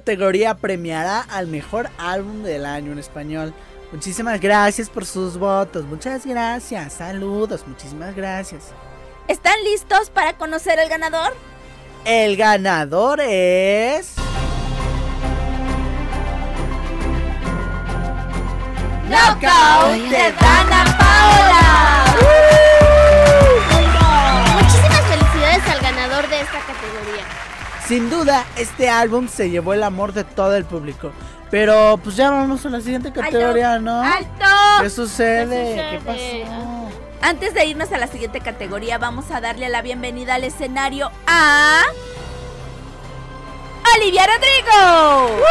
categoría premiará al mejor álbum del año en español. Muchísimas gracias por sus votos. Muchas gracias. Saludos. Muchísimas gracias. ¿Están listos para conocer el ganador? El ganador es. Knockout de Dana Paola. Sin duda, este álbum se llevó el amor de todo el público. Pero pues ya vamos a la siguiente categoría, ¿no? ¡Alto! ¿Qué sucede? ¿Qué ¿Qué sucede? pasó? Antes de irnos a la siguiente categoría, vamos a darle la bienvenida al escenario a. ¡Olivia Rodrigo! Got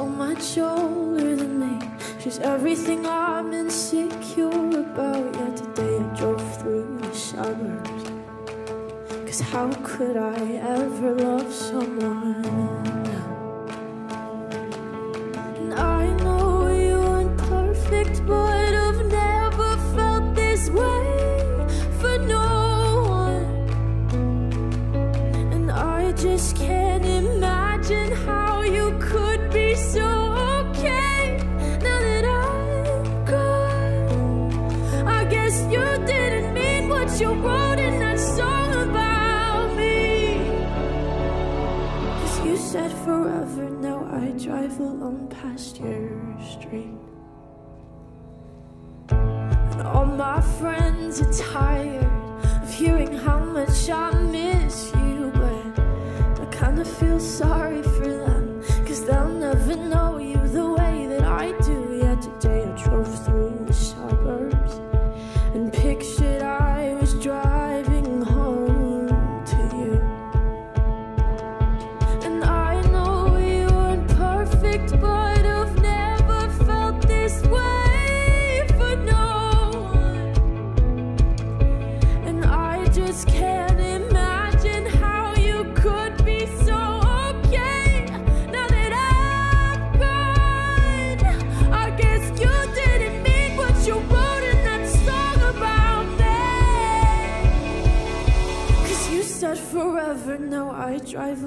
So much older than me. She's everything I'm insecure about. Yet today I drove through the suburbs. Cause how could I ever love someone? And I know you aren't perfect, but I've never felt this way for no one. And I just can't drive alone past your street. And all my friends are tired of hearing how much I miss you, but I kinda feel sorry. eyes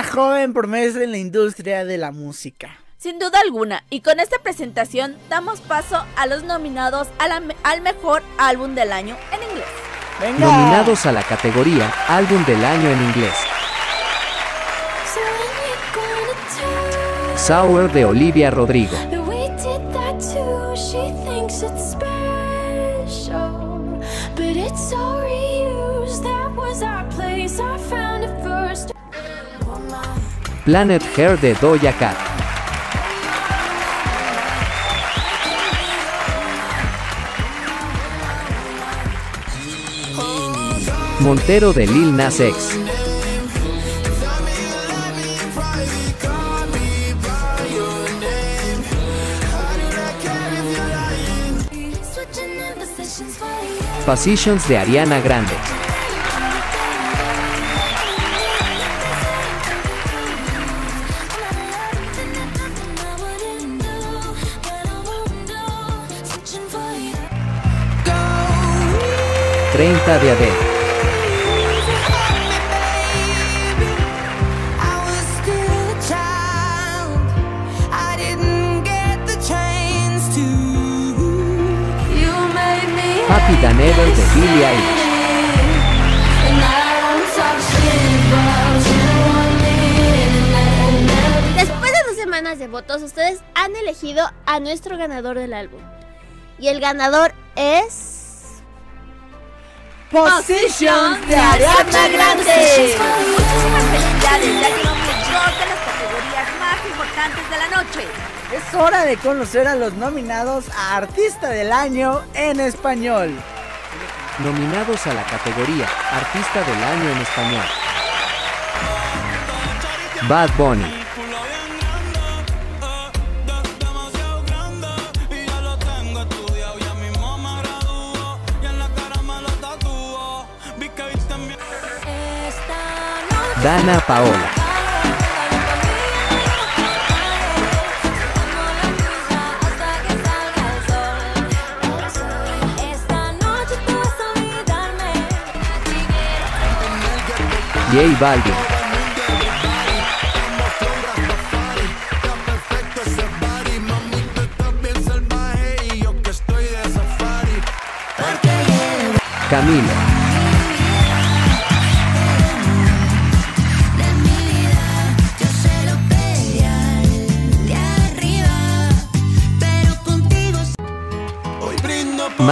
una joven promesa en la industria de la música. Sin duda alguna, y con esta presentación damos paso a los nominados a la al mejor álbum del año en inglés. Venga. Nominados a la categoría Álbum del Año en inglés. Sour de Olivia Rodrigo. Planet Hair de Doja Cat. Montero de Lil Nas X. Positions de Ariana Grande. 30 de AD. Happy Than de Billie Eilish. Después de dos semanas de votos, ustedes han elegido a nuestro ganador del álbum. Y el ganador es... De Ariana Grande. Muchísimas felicidades, ya llevamos dos de las categorías más importantes de la noche. Es hora de conocer a los nominados a Artista del Año en español. Nominados a la categoría Artista del Año en Español. Bad Bunny. Dana Paola. J Balvin. Camilo.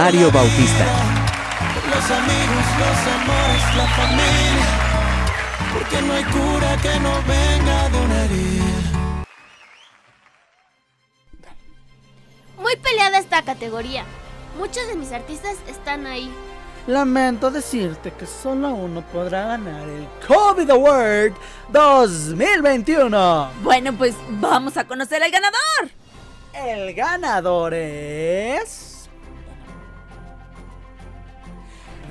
Mario Bautista. los amigos, los amores, la familia, porque no hay cura que no venga de una herida. Muy peleada esta categoría. Muchos de mis artistas están ahí. Lamento decirte que solo uno podrá ganar el COVID Award 2021. Bueno, pues vamos a conocer al ganador. El ganador es.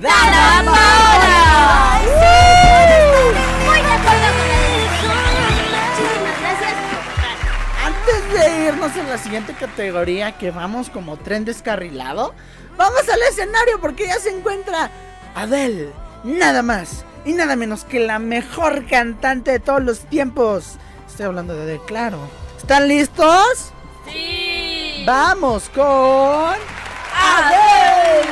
¡Dana Paola! Muy de acuerdo con la decisión. Muchísimas gracias. Antes de irnos a la siguiente categoría, que vamos como tren descarrilado, vamos al escenario porque ya se encuentra Adele, nada más y nada menos que la mejor cantante de todos los tiempos. Estoy hablando de Adele, claro. ¿Están listos? Sí. Vamos con Adele.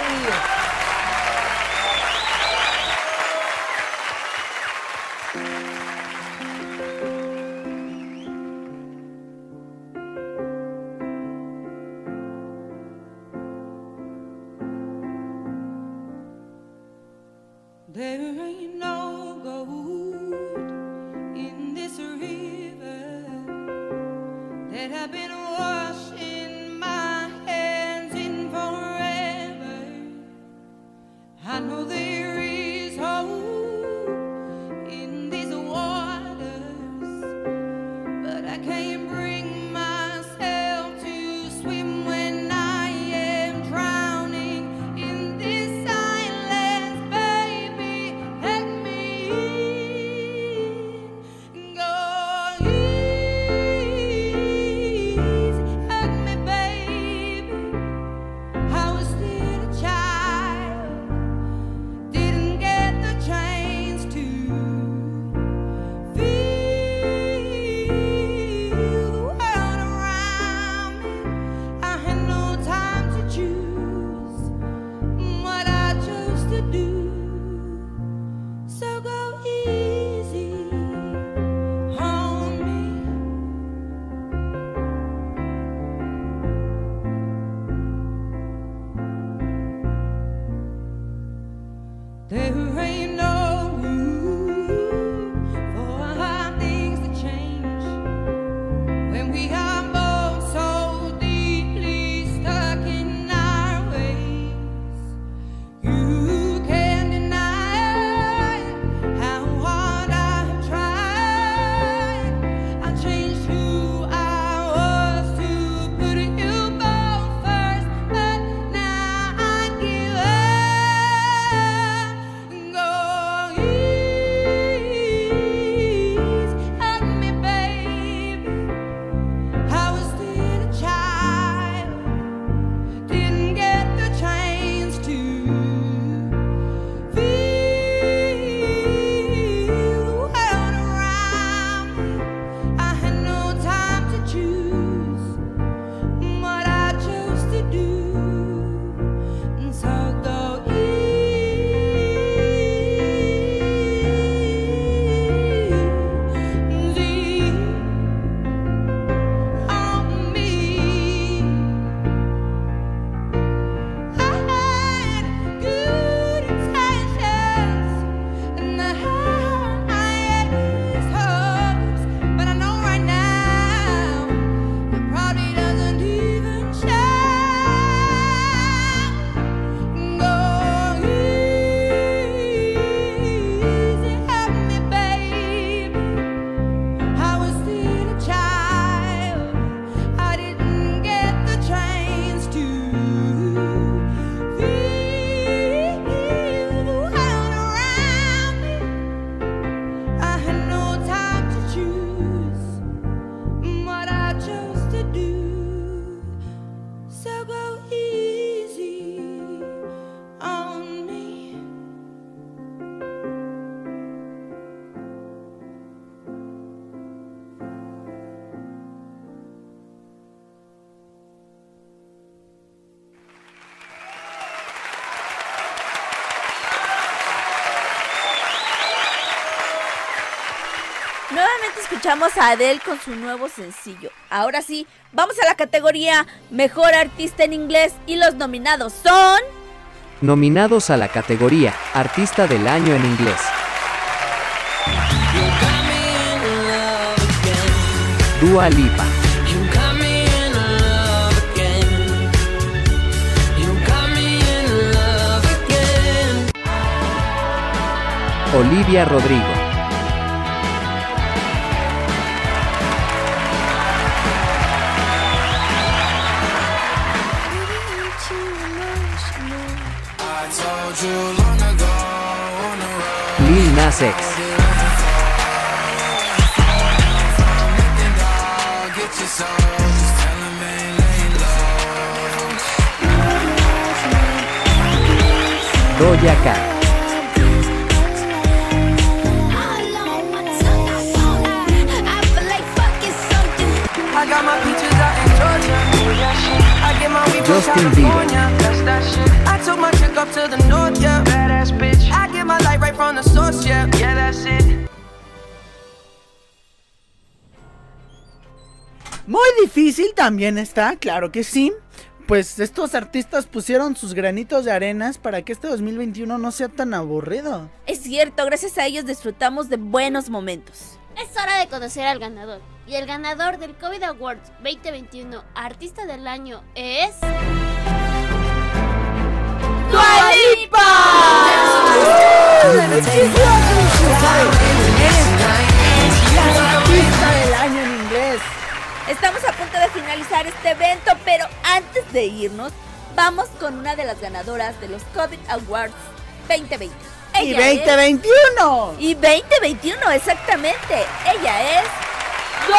Escuchamos a Adele con su nuevo sencillo. Ahora sí, vamos a la categoría Mejor Artista en Inglés y los nominados son... Nominados a la categoría Artista del Año en Inglés. Dua Lipa, Olivia Rodrigo, Lil Nas X, Doja Cat, I got my peaches out in Georgia. I get my weed from Justin Bieber. California. That's that shit. I took my chick up to the north, yeah. My light right from the source, yeah. Yeah, that's it. Muy difícil también está, claro que sí. Pues estos artistas pusieron sus granitos de arenas para que este 2021 no sea tan aburrido. Es cierto, gracias a ellos disfrutamos de buenos momentos. Es hora de conocer al ganador. Y el ganador del COVID Awards 2021 Artista del Año es... ¡Dua Artista del año en inglés. Estamos a punto de finalizar este evento, pero antes de irnos, vamos con una de las ganadoras de los COVID Awards 2020. Y Ella es- 2021. Y 2021, exactamente. Ella es Dua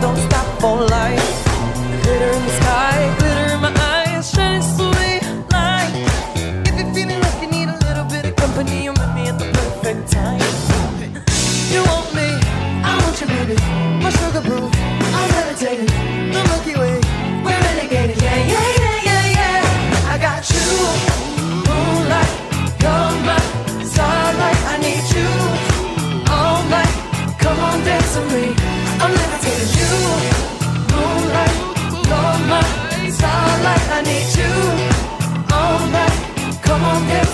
don't stop for life. Glitter in the sky,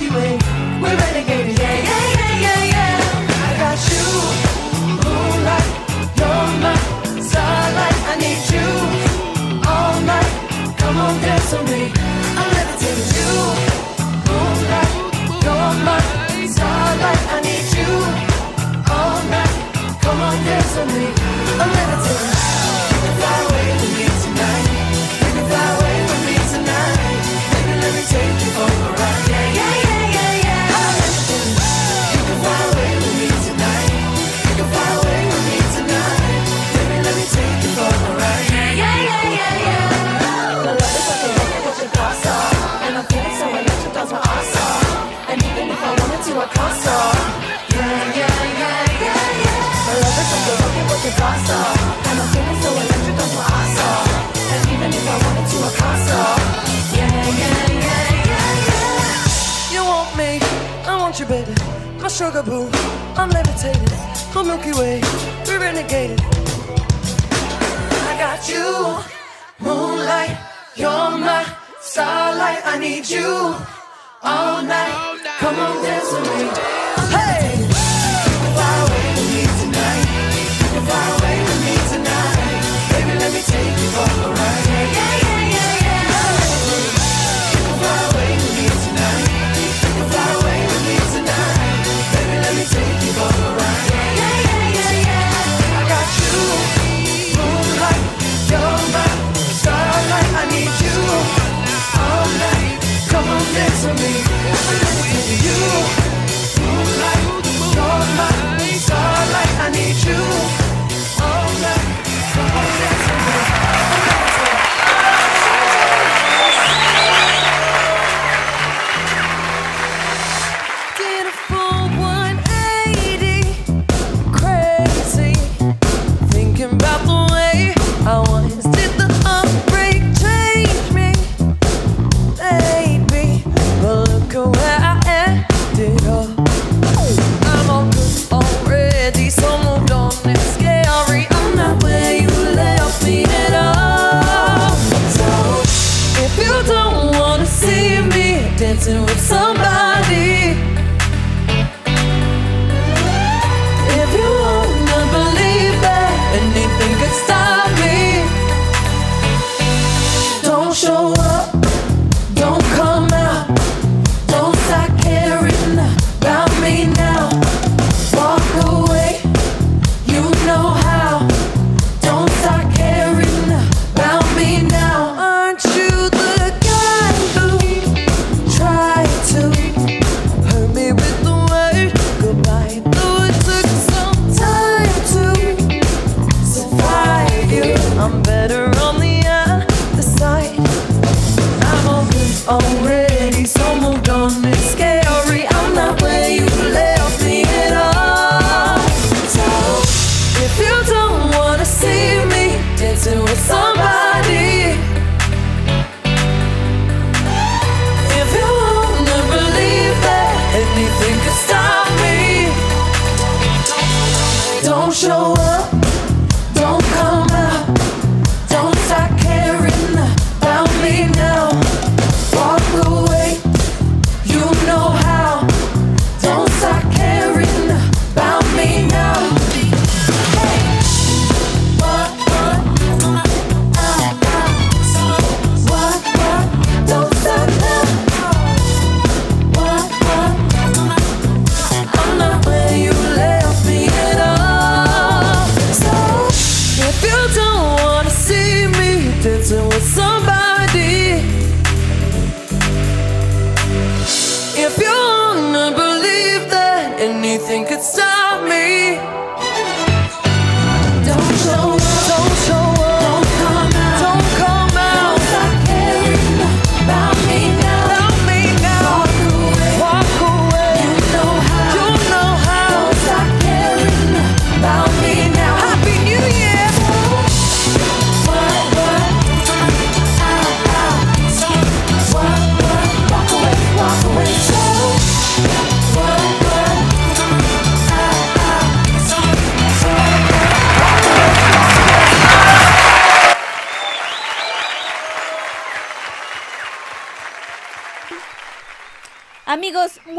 We're renegades, yeah, yeah, yeah, yeah, yeah. I got you, moonlight, you're my. I need you all night. Come on, dance with me. sugar. I'm levitated. I'm Milky Way. We're. I got you, moonlight. You're my starlight. I need you all night. Come on, dance with me.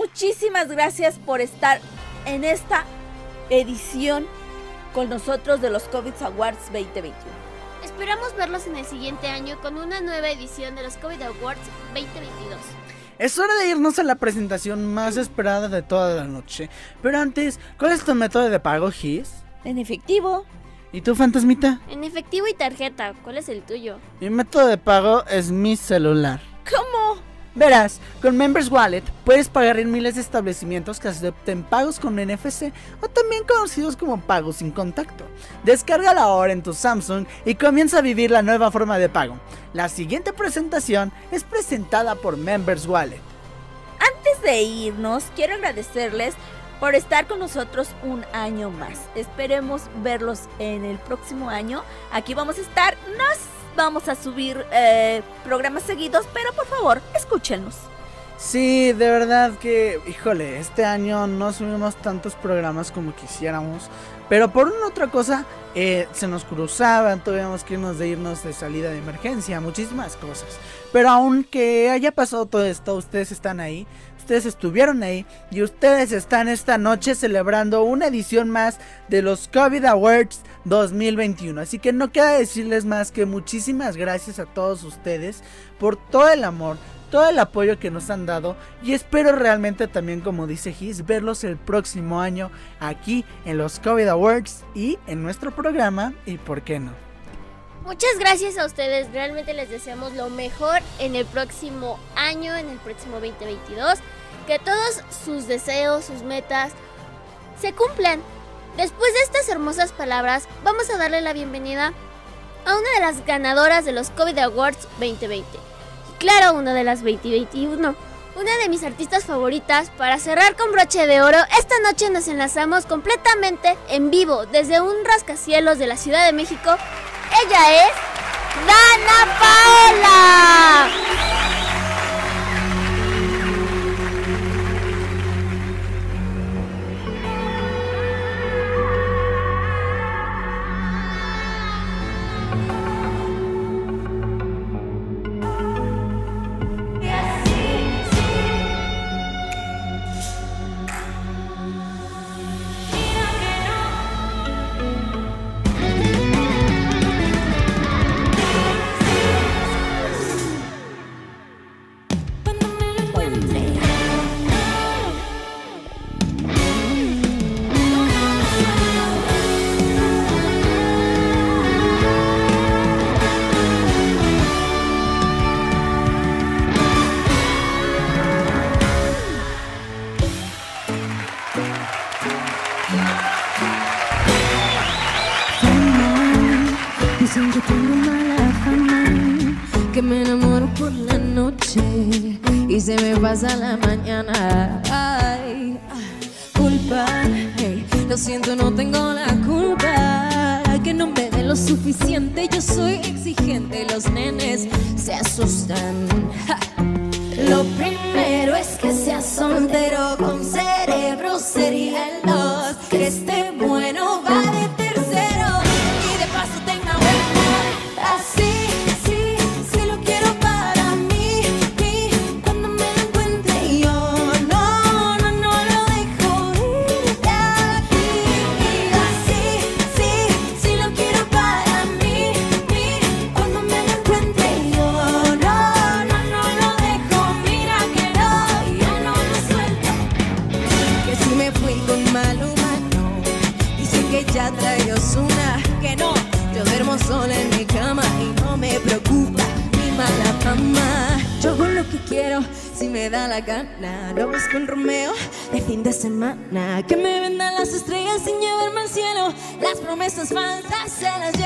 Muchísimas gracias por estar en esta edición con nosotros de los COVID Awards 2021. Esperamos verlos en el siguiente año con una nueva edición de los COVID Awards 2022. Es hora de irnos a la presentación más esperada de toda la noche. Pero antes, ¿cuál es tu método de pago, Gis? En efectivo. ¿Y tú, fantasmita? En efectivo y tarjeta, ¿cuál es el tuyo? Mi método de pago es mi celular. ¿Cómo? Verás, con Members Wallet puedes pagar en miles de establecimientos que acepten pagos con NFC o también conocidos como pagos sin contacto. Descárgala ahora en tu Samsung y comienza a vivir la nueva forma de pago. La siguiente presentación es presentada por Members Wallet. Antes de irnos, quiero agradecerles por estar con nosotros un año más. Esperemos verlos en el próximo año. Aquí vamos a estar. Nos vamos a subir eh, programas seguidos, pero por favor, escúchenos. Sí, de verdad que, híjole, este año no subimos tantos programas como quisiéramos. Pero por una otra cosa, eh, se nos cruzaban, tuvimos que irnos de irnos de salida de emergencia, muchísimas cosas. Pero aunque haya pasado todo esto, ustedes están ahí, ustedes estuvieron ahí y ustedes están esta noche celebrando una edición más de los COVID Awards 2021. Así que no queda decirles más que muchísimas gracias a todos ustedes por todo el amor, todo el apoyo que nos han dado y espero realmente también como dice Gis verlos el próximo año aquí en los COVID Awards y en nuestro programa y por qué no. Muchas gracias a ustedes, realmente les deseamos lo mejor en el próximo año, en el próximo 2022, que todos sus deseos, sus metas se cumplan. Después de estas hermosas palabras, vamos a darle la bienvenida a una de las ganadoras de los COVID Awards 2020 claro, una de las 2021. Una de mis artistas favoritas, para cerrar con broche de oro, esta noche nos enlazamos completamente en vivo desde un rascacielos de la Ciudad de México. Ella es Dana Paola. Pasa la mañana. Ay, culpa, lo siento, no tengo la culpa. Que no me dé lo suficiente, yo soy exigente. Los nenes se asustan. Lo primero es que sea soltero con semana. Que me vendan las estrellas sin llevarme al cielo. Las promesas falsas se las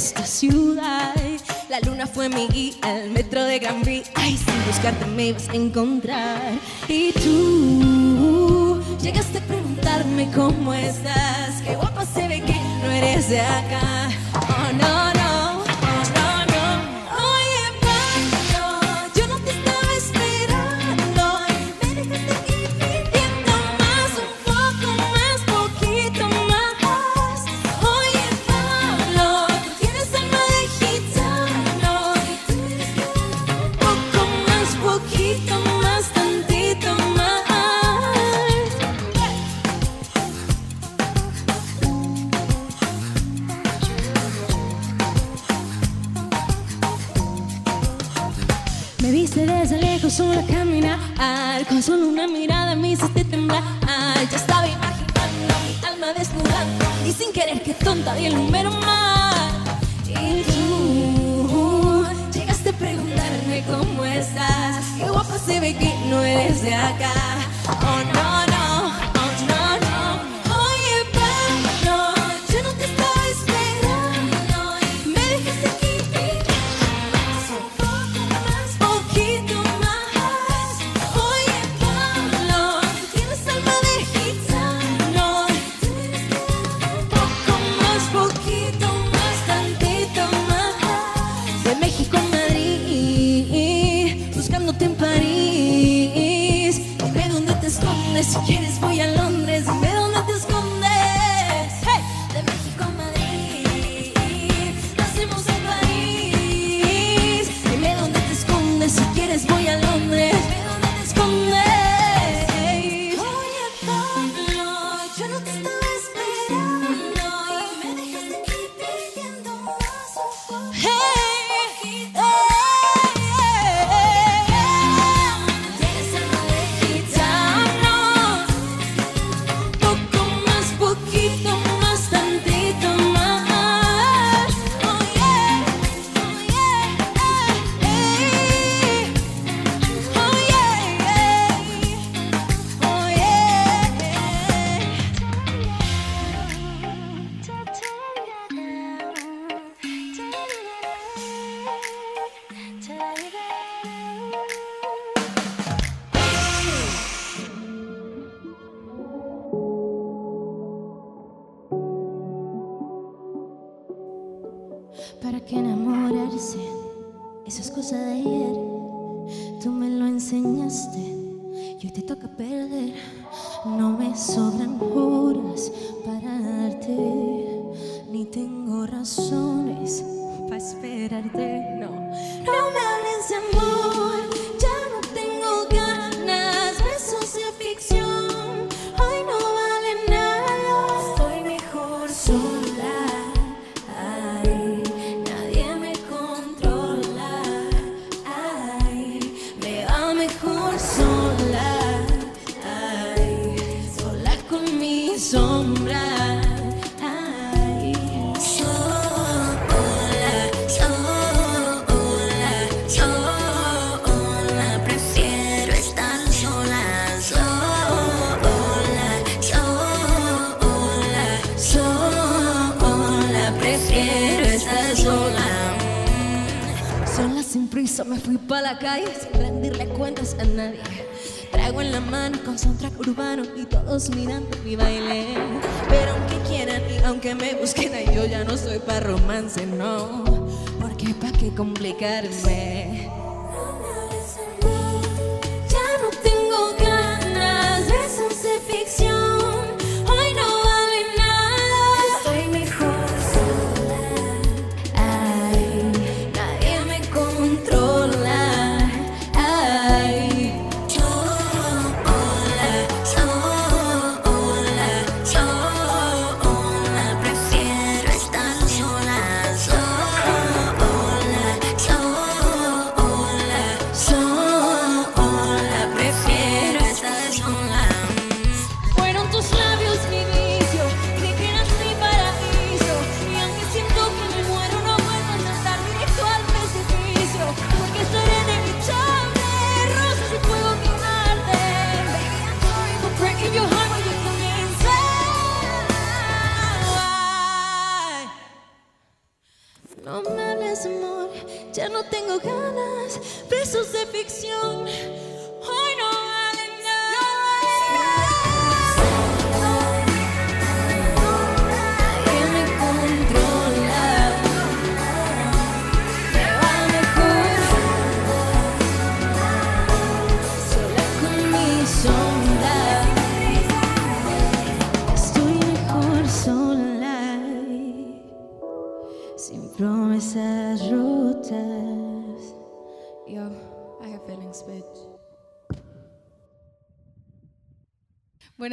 esta ciudad. La luna fue mi guía, el metro de Gran Vía. Ay, sin buscarte me ibas a encontrar. Y tú yeah.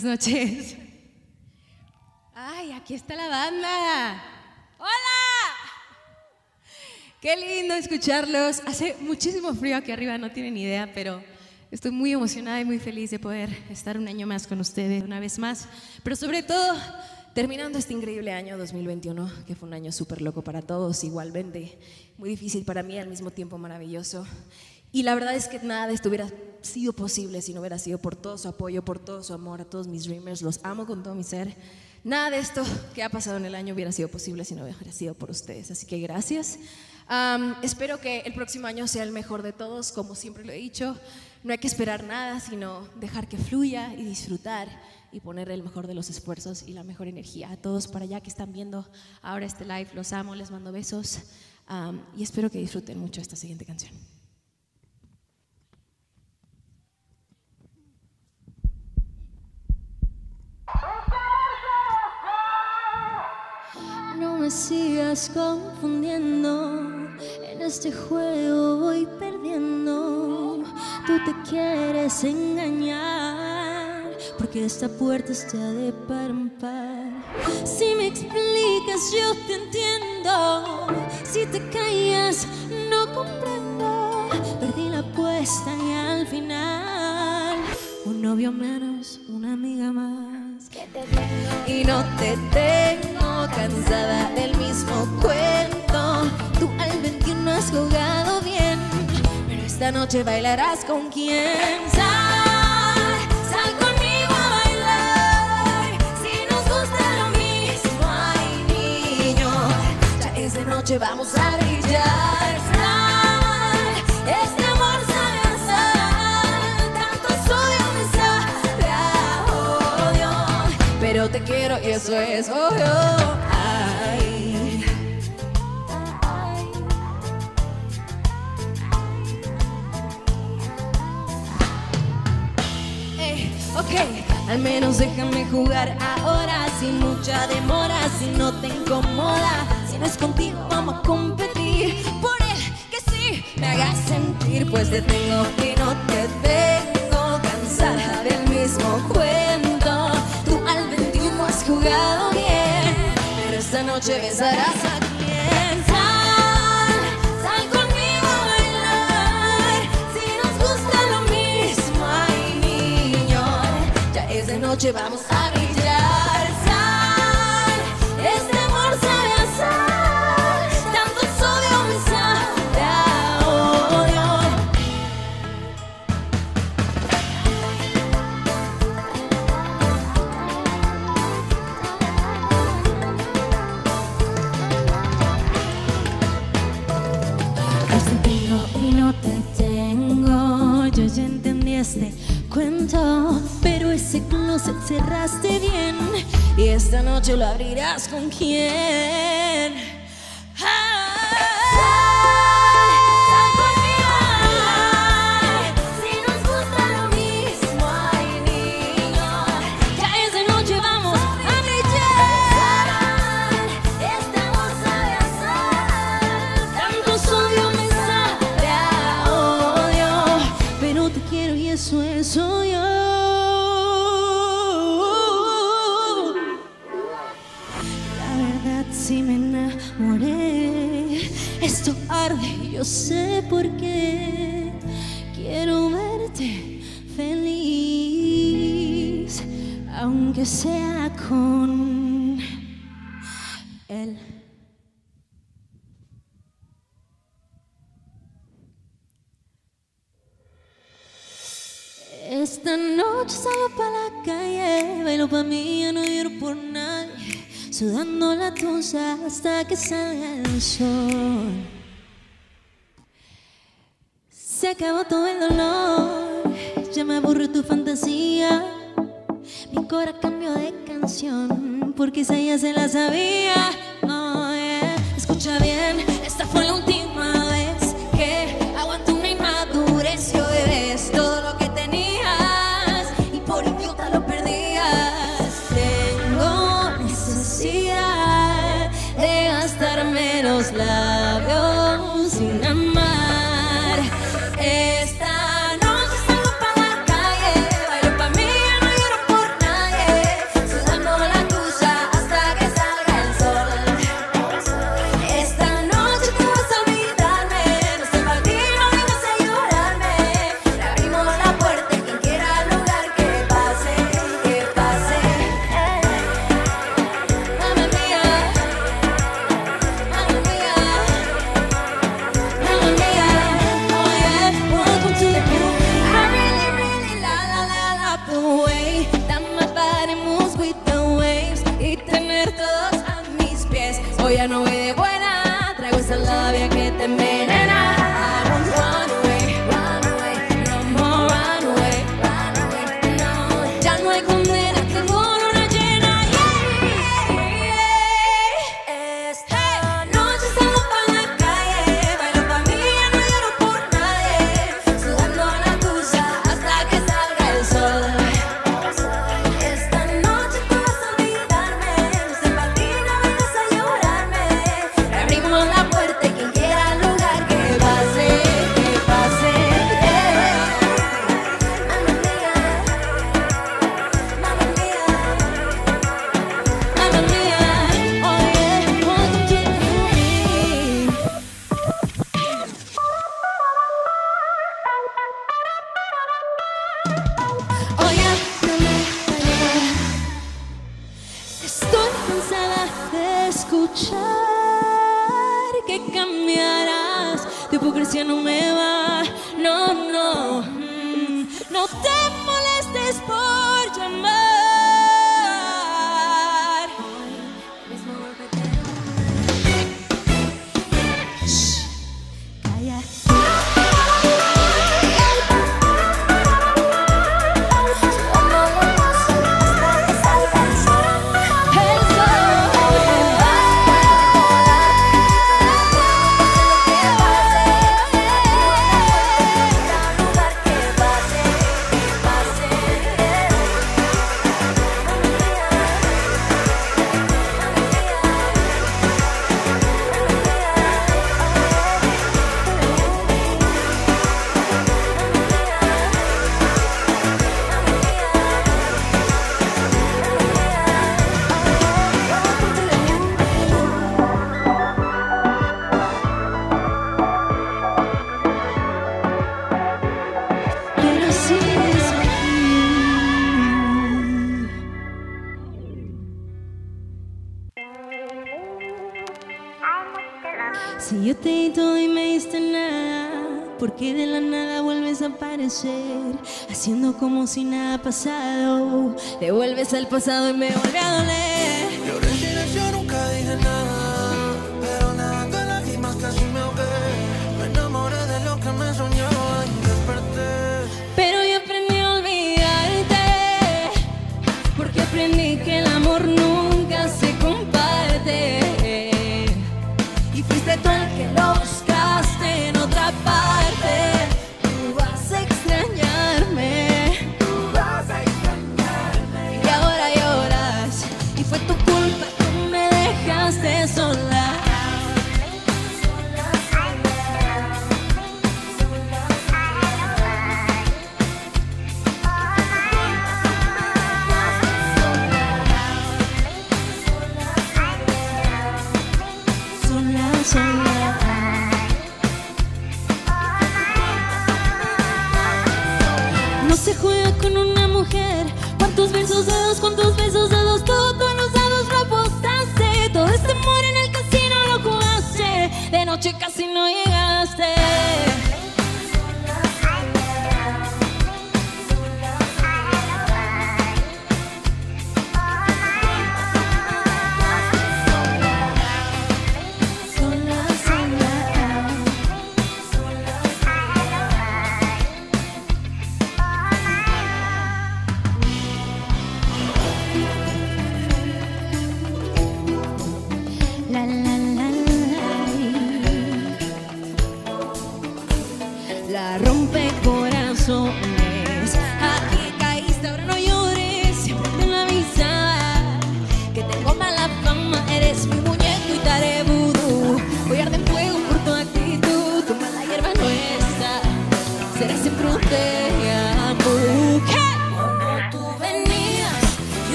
Buenas noches. Ay, aquí está la banda. ¡Hola! Qué lindo escucharlos. Hace muchísimo frío aquí arriba, no tienen idea, pero estoy muy emocionada y muy feliz de poder estar un año más con ustedes, una vez más. Pero sobre todo, terminando este increíble año 2021, que fue un año súper loco para todos, igualmente. Muy difícil para mí, al mismo tiempo maravilloso. Y la verdad es que nada de esto hubiera sido posible si no hubiera sido por todo su apoyo, por todo su amor a todos mis dreamers. Los amo con todo mi ser. Nada de esto que ha pasado en el año hubiera sido posible si no hubiera sido por ustedes. Así que gracias. Espero que el próximo año sea el mejor de todos, como siempre lo he dicho. No hay que esperar nada, sino dejar que fluya y disfrutar y poner el mejor de los esfuerzos y la mejor energía a todos para allá que están viendo ahora este live. Los amo, les mando besos y espero que disfruten mucho esta siguiente canción. No me sigas confundiendo. En este juego voy perdiendo. Tú te quieres engañar. Porque esta puerta está de par en par. Si me explicas, yo te entiendo. Si te callas, no comprendo. Perdí la apuesta y al final. Un novio menos, una amiga más. Y no te tengo cansada del mismo cuento. Tú al 21 has jugado bien, pero esta noche bailarás con quien. Sal, sal conmigo a bailar. Si nos gusta lo mismo, ay niño, ya es de noche, vamos a brillar. Eso es obvio. Ay. Ey, ok, al menos déjame jugar ahora sin mucha demora, si no te incomoda, si no es contigo vamos a competir por el que sí me hagas sentir, pues te tengo y no te tengo 21 has jugado bien, pero esta noche besarás a quien sal, sal conmigo a bailar. Si nos gusta lo mismo, ay niño, ya es noche, vamos a brillar. daste cuenta, pero ese closet cerraste bien y esta noche lo abrirás con quién. No sé por qué quiero verte feliz, aunque sea con él. Esta noche salgo para la calle, bailo para mí, ya no lloro por nadie, sudando la tonza hasta que salga el sol acabó todo el dolor, ya me aburre tu fantasía. Mi cora cambió de canción, porque esa ya se la sabía. Oh, eh, yeah. Escucha bien. pasado. Te vuelves al pasado y me vuelve a doler. No se juega con una mujer. ¿Cuántos besos dados, cuántos besos dados? Todos los dados lo apostaste. Todo este amor en el casino lo jugaste. De noche casi no llegaste.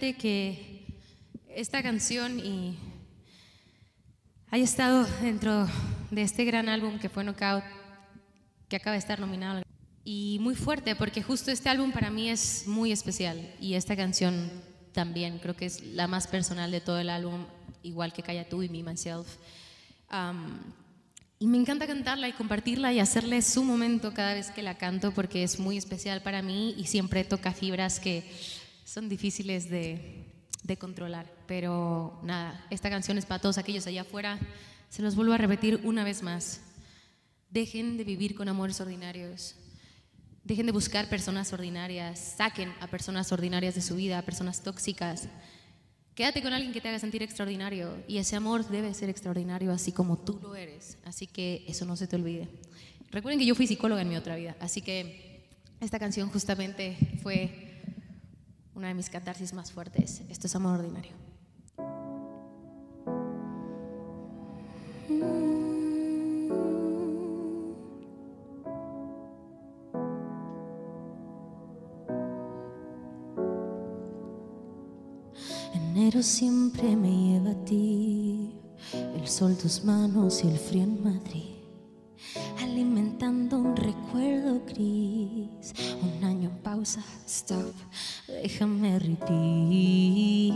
Que esta canción y haya estado dentro de este gran álbum que fue Knockout, que acaba de estar nominado. Y muy fuerte, porque justo este álbum para mí es muy especial y esta canción también creo que es la más personal de todo el álbum, igual que Calla tú y Me Myself. Um, y me encanta cantarla y compartirla y hacerle su momento cada vez que la canto porque es muy especial para mí y siempre toca fibras que son difíciles de, de controlar. Pero nada, esta canción es para todos aquellos allá afuera. Se los vuelvo a repetir una vez más. Dejen de vivir con amores ordinarios. Dejen de buscar personas ordinarias. Saquen a personas ordinarias de su vida, a personas tóxicas. Quédate con alguien que te haga sentir extraordinario y ese amor debe ser extraordinario así como tú lo eres. Así que eso no se te olvide. Recuerden que yo fui psicóloga en mi otra vida, así que esta canción justamente fue una de mis catarsis más fuertes. Esto es amor ordinario. Enero siempre me lleva a ti, el sol tus manos y el frío en Madrid, alimentando un recuerdo gris, un año en pausa, stop, déjame repetir,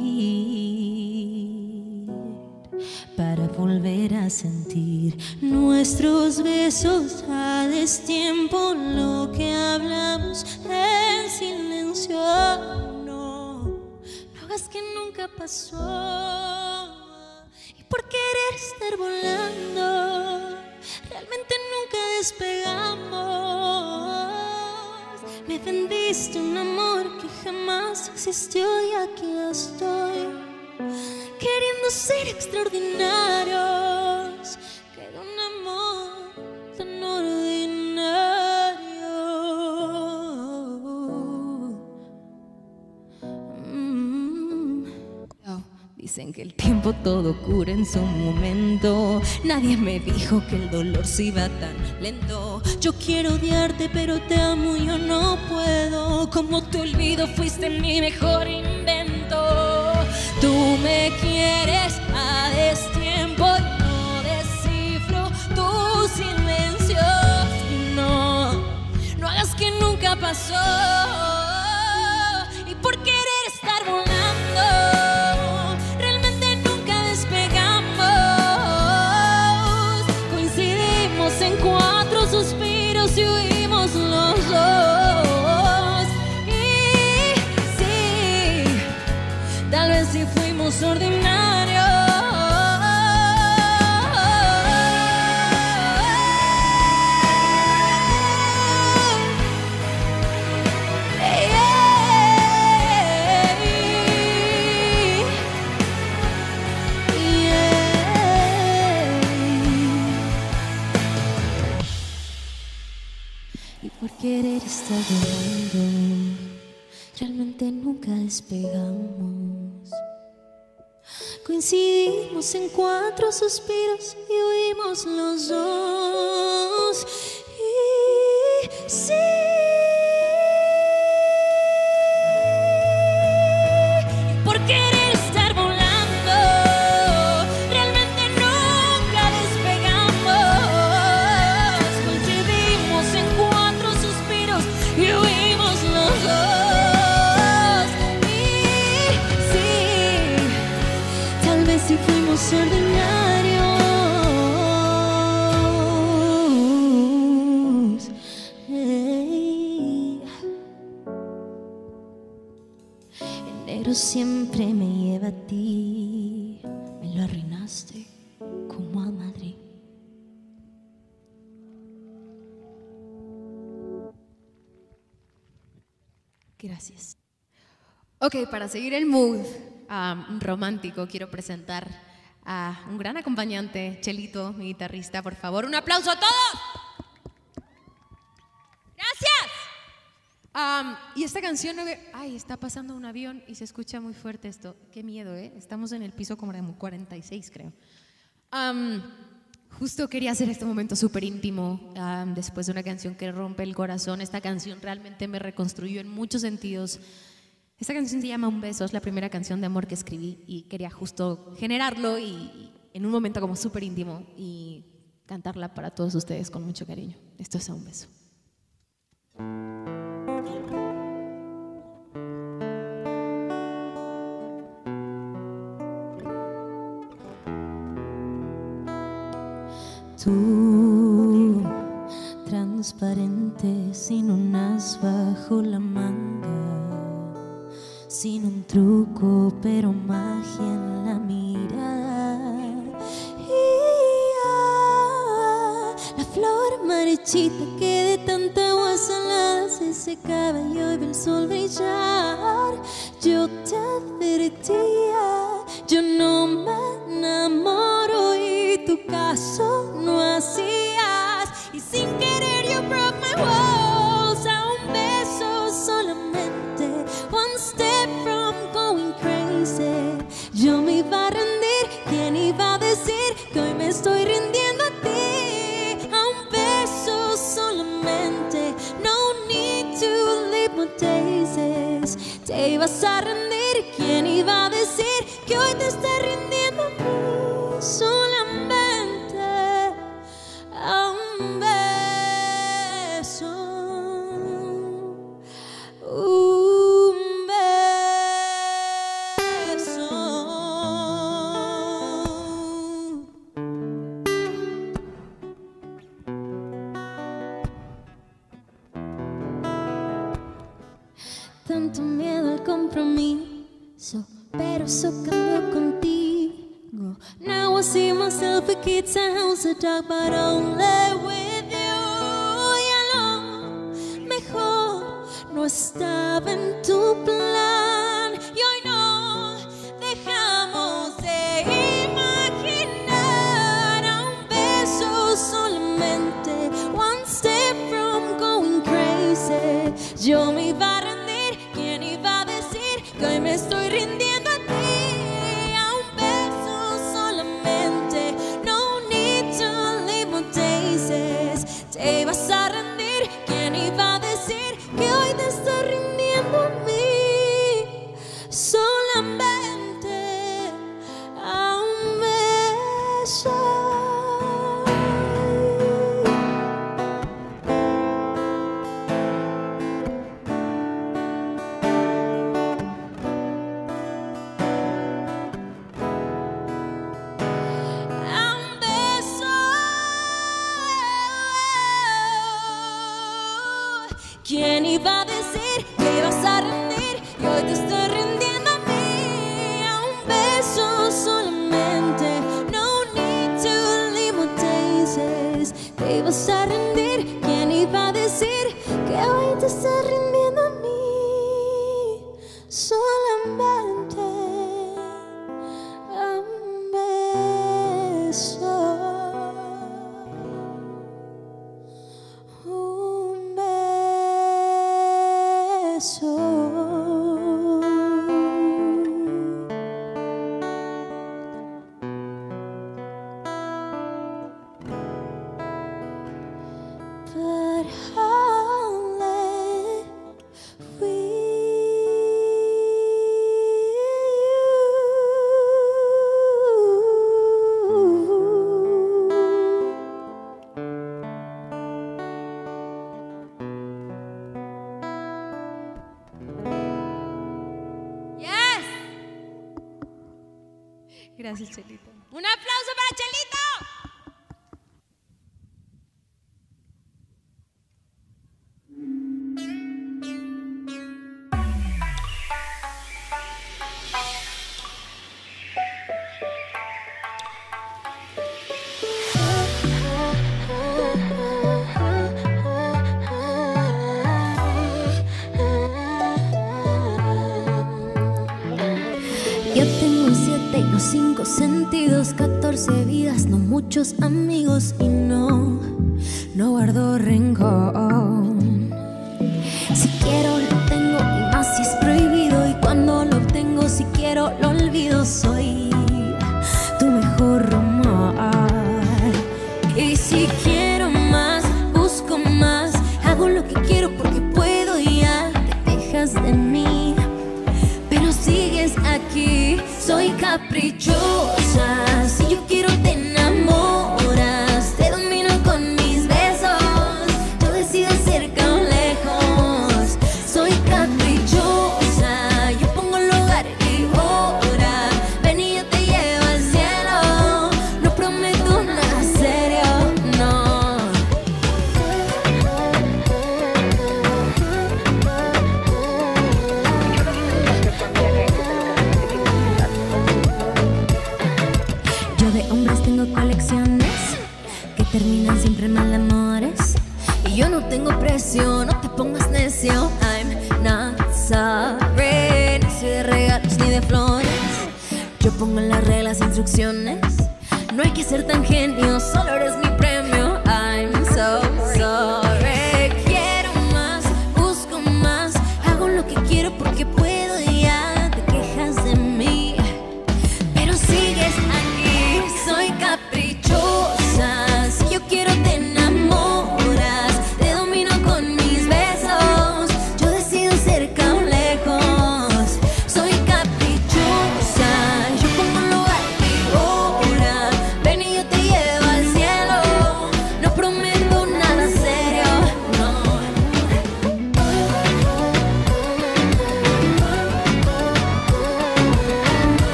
para volver a sentir nuestros besos a destiempo, lo que hablamos en silencio, no. No hagas que nunca pasó. Y por querer estar volando, realmente nunca despegamos. Me vendiste un amor que jamás existió y aquí estoy. Queriendo ser extraordinarios. Queda un amor tan ordinario. Dicen que el tiempo todo cura en su momento. Nadie me dijo que el dolor se iba tan lento. Yo quiero odiarte, pero te amo y yo no puedo. Como te olvido, fuiste mi mejor invento. Tú me quieres a destiempo y no descifro tus silencios. No, no hagas que nunca pasó. Y por querer estar volando, fuimos ordinarios. En cuatro suspiros y huimos los dos. Y. siempre me lleva a ti, me lo arruinaste como a Madrid. Gracias. Ok, para seguir el mood um, romántico, quiero presentar a un gran acompañante, Chelito, mi guitarrista, por favor. Un aplauso a todos. Gracias. Y esta canción, ay, está pasando un avión y se escucha muy fuerte esto. Qué miedo, ¿eh? Estamos en el piso como de 46, creo. Justo quería hacer este momento súper íntimo después de una canción que rompe el corazón. Esta canción realmente me reconstruyó en muchos sentidos. Esta canción se llama Un beso, es la primera canción de amor que escribí y quería justo generarlo y en un momento como súper íntimo y cantarla para todos ustedes con mucho cariño. Esto es un beso. Tú, transparente, sin un unas bajo la mano sin un truco, pero magia en la mirada. Y, ah, la flor marchita que de tanta agua salada se secaba y hoy ve el sol brillar. Yo te advertía, yo no me enamoro y tu caso no gracias, Chelita.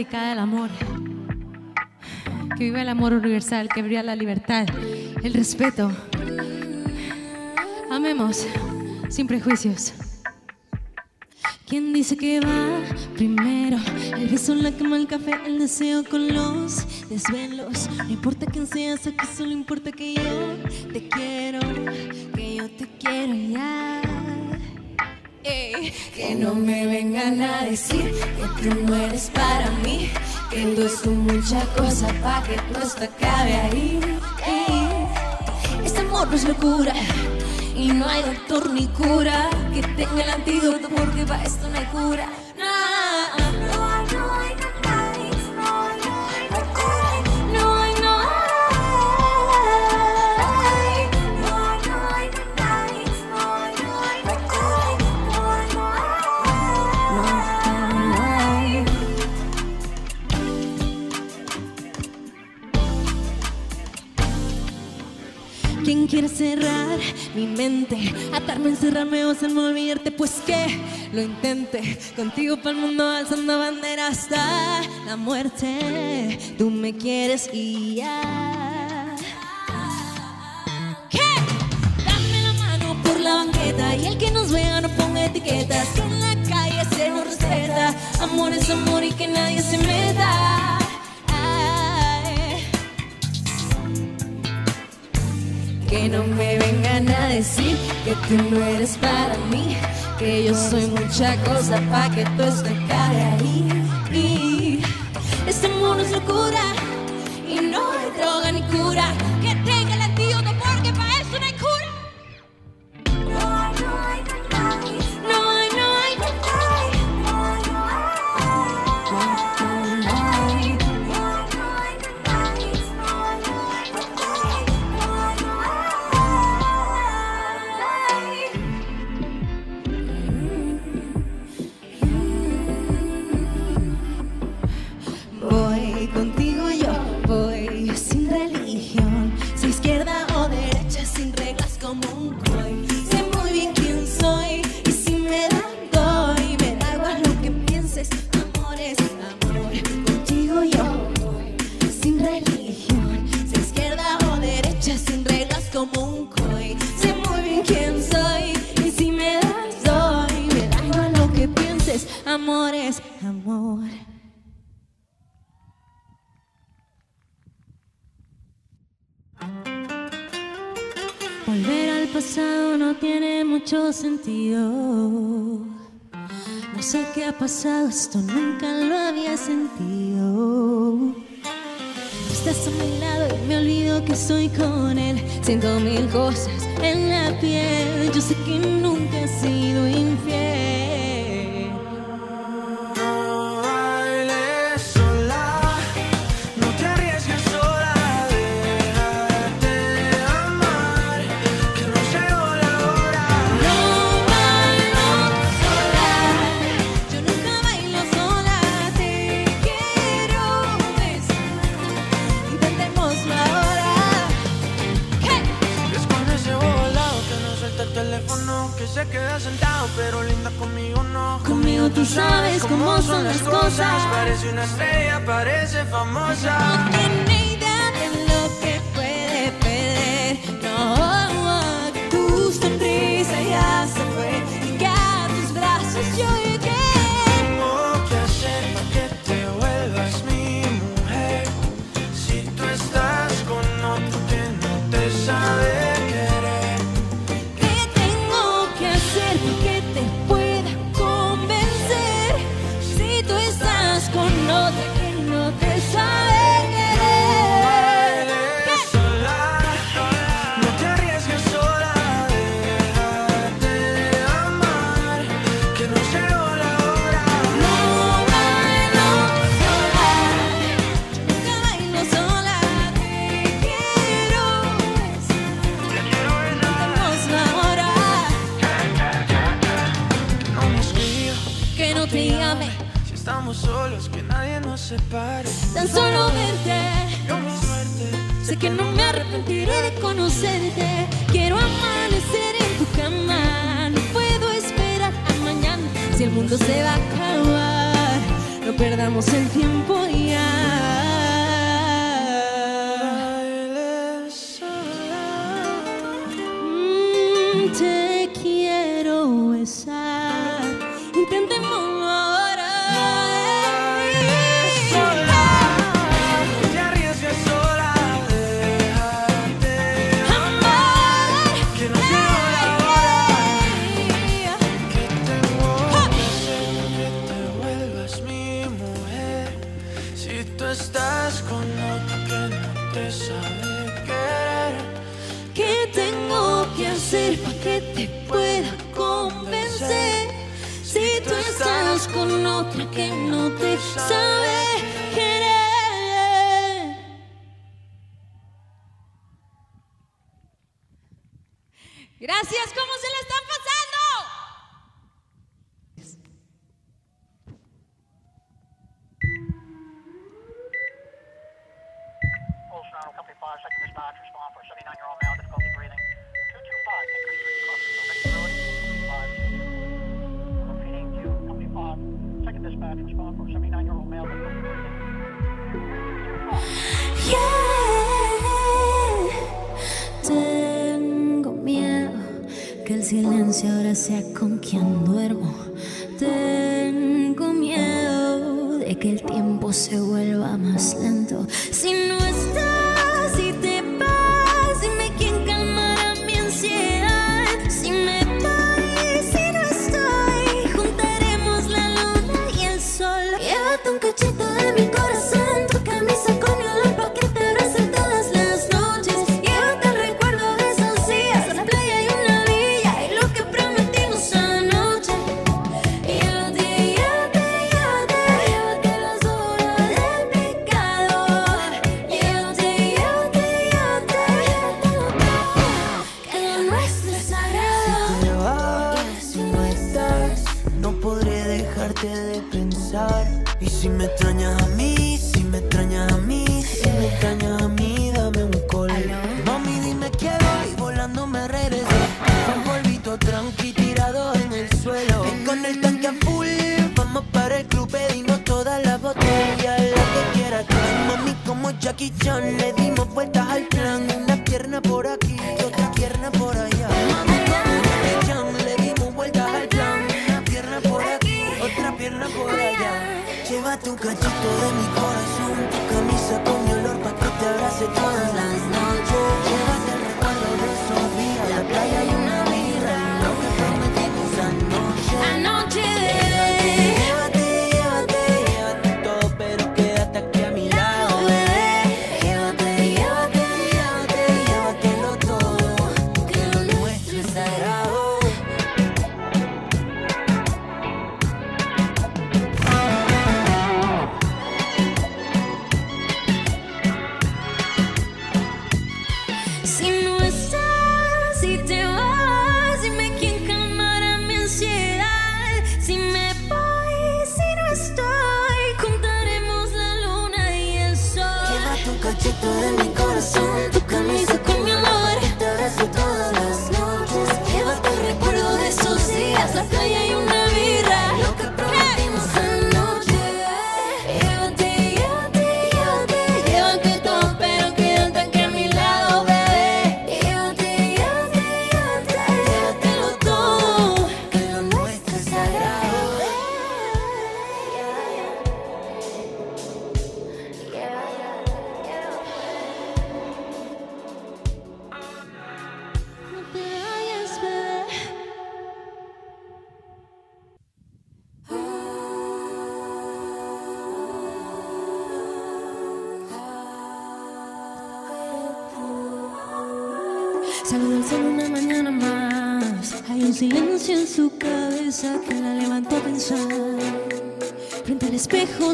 Dedicada amor. Que viva el amor universal, que viva la libertad, el respeto. Amemos sin prejuicios. ¿Quién dice que va primero? El beso, la cama, el café, el deseo con los desvelos. No importa quién seas, aquí solo importa que yo te quiero, que yo te quiero ya. Ey, que no me vengan a decir que tú no eres para mí, que tú es mucha cosa pa' que todo esto acabe ahí. Ey, este amor no es locura. Y no hay doctor ni cura que tenga el antídoto porque para esto no hay cura. ¿Quién quiere cerrar mi mente? Atarme, encerrarme o hacerme olvidarte, pues que lo intente. Contigo para el mundo alzando bandera hasta la muerte. Tú me quieres ya. ¿Qué? Dame la mano por la banqueta y el que nos vea no ponga etiquetas. Que en la calle se nos respeta. Amor es amor y que nadie se meta. Que no me vengan a decir que tú no eres para mí, que yo soy mucha cosa pa' que esto acabe ahí. Este mundo es locura y no hay droga ni cura no tiene mucho sentido. No sé qué ha pasado, esto nunca lo había sentido. Estás a mi lado y me olvido que estoy con él. Siento mil cosas en la piel. Yo sé que nunca he sido infiel.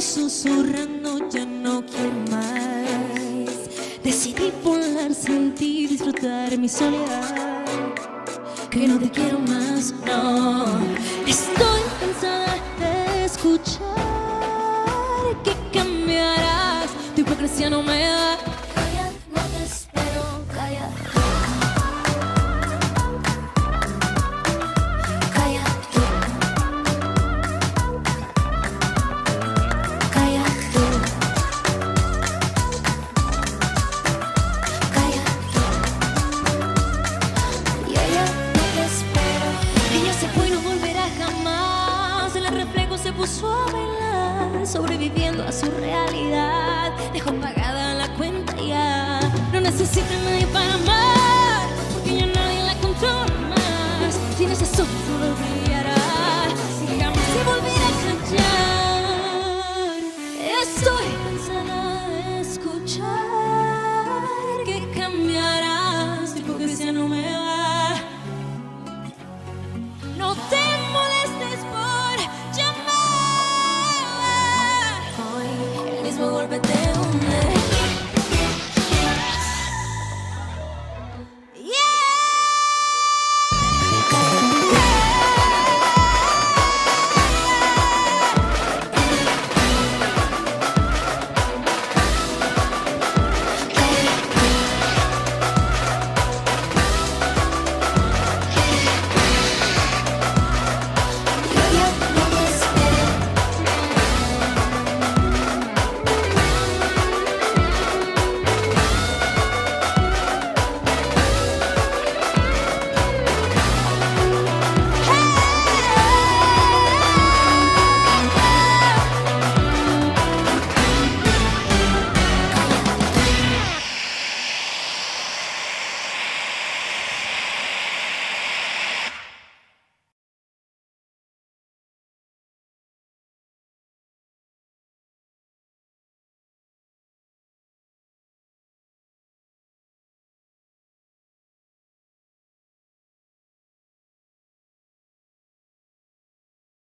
susurrando, ya no quiero más. Decidí volar, sentir, disfrutar mi soledad. Que no te quiero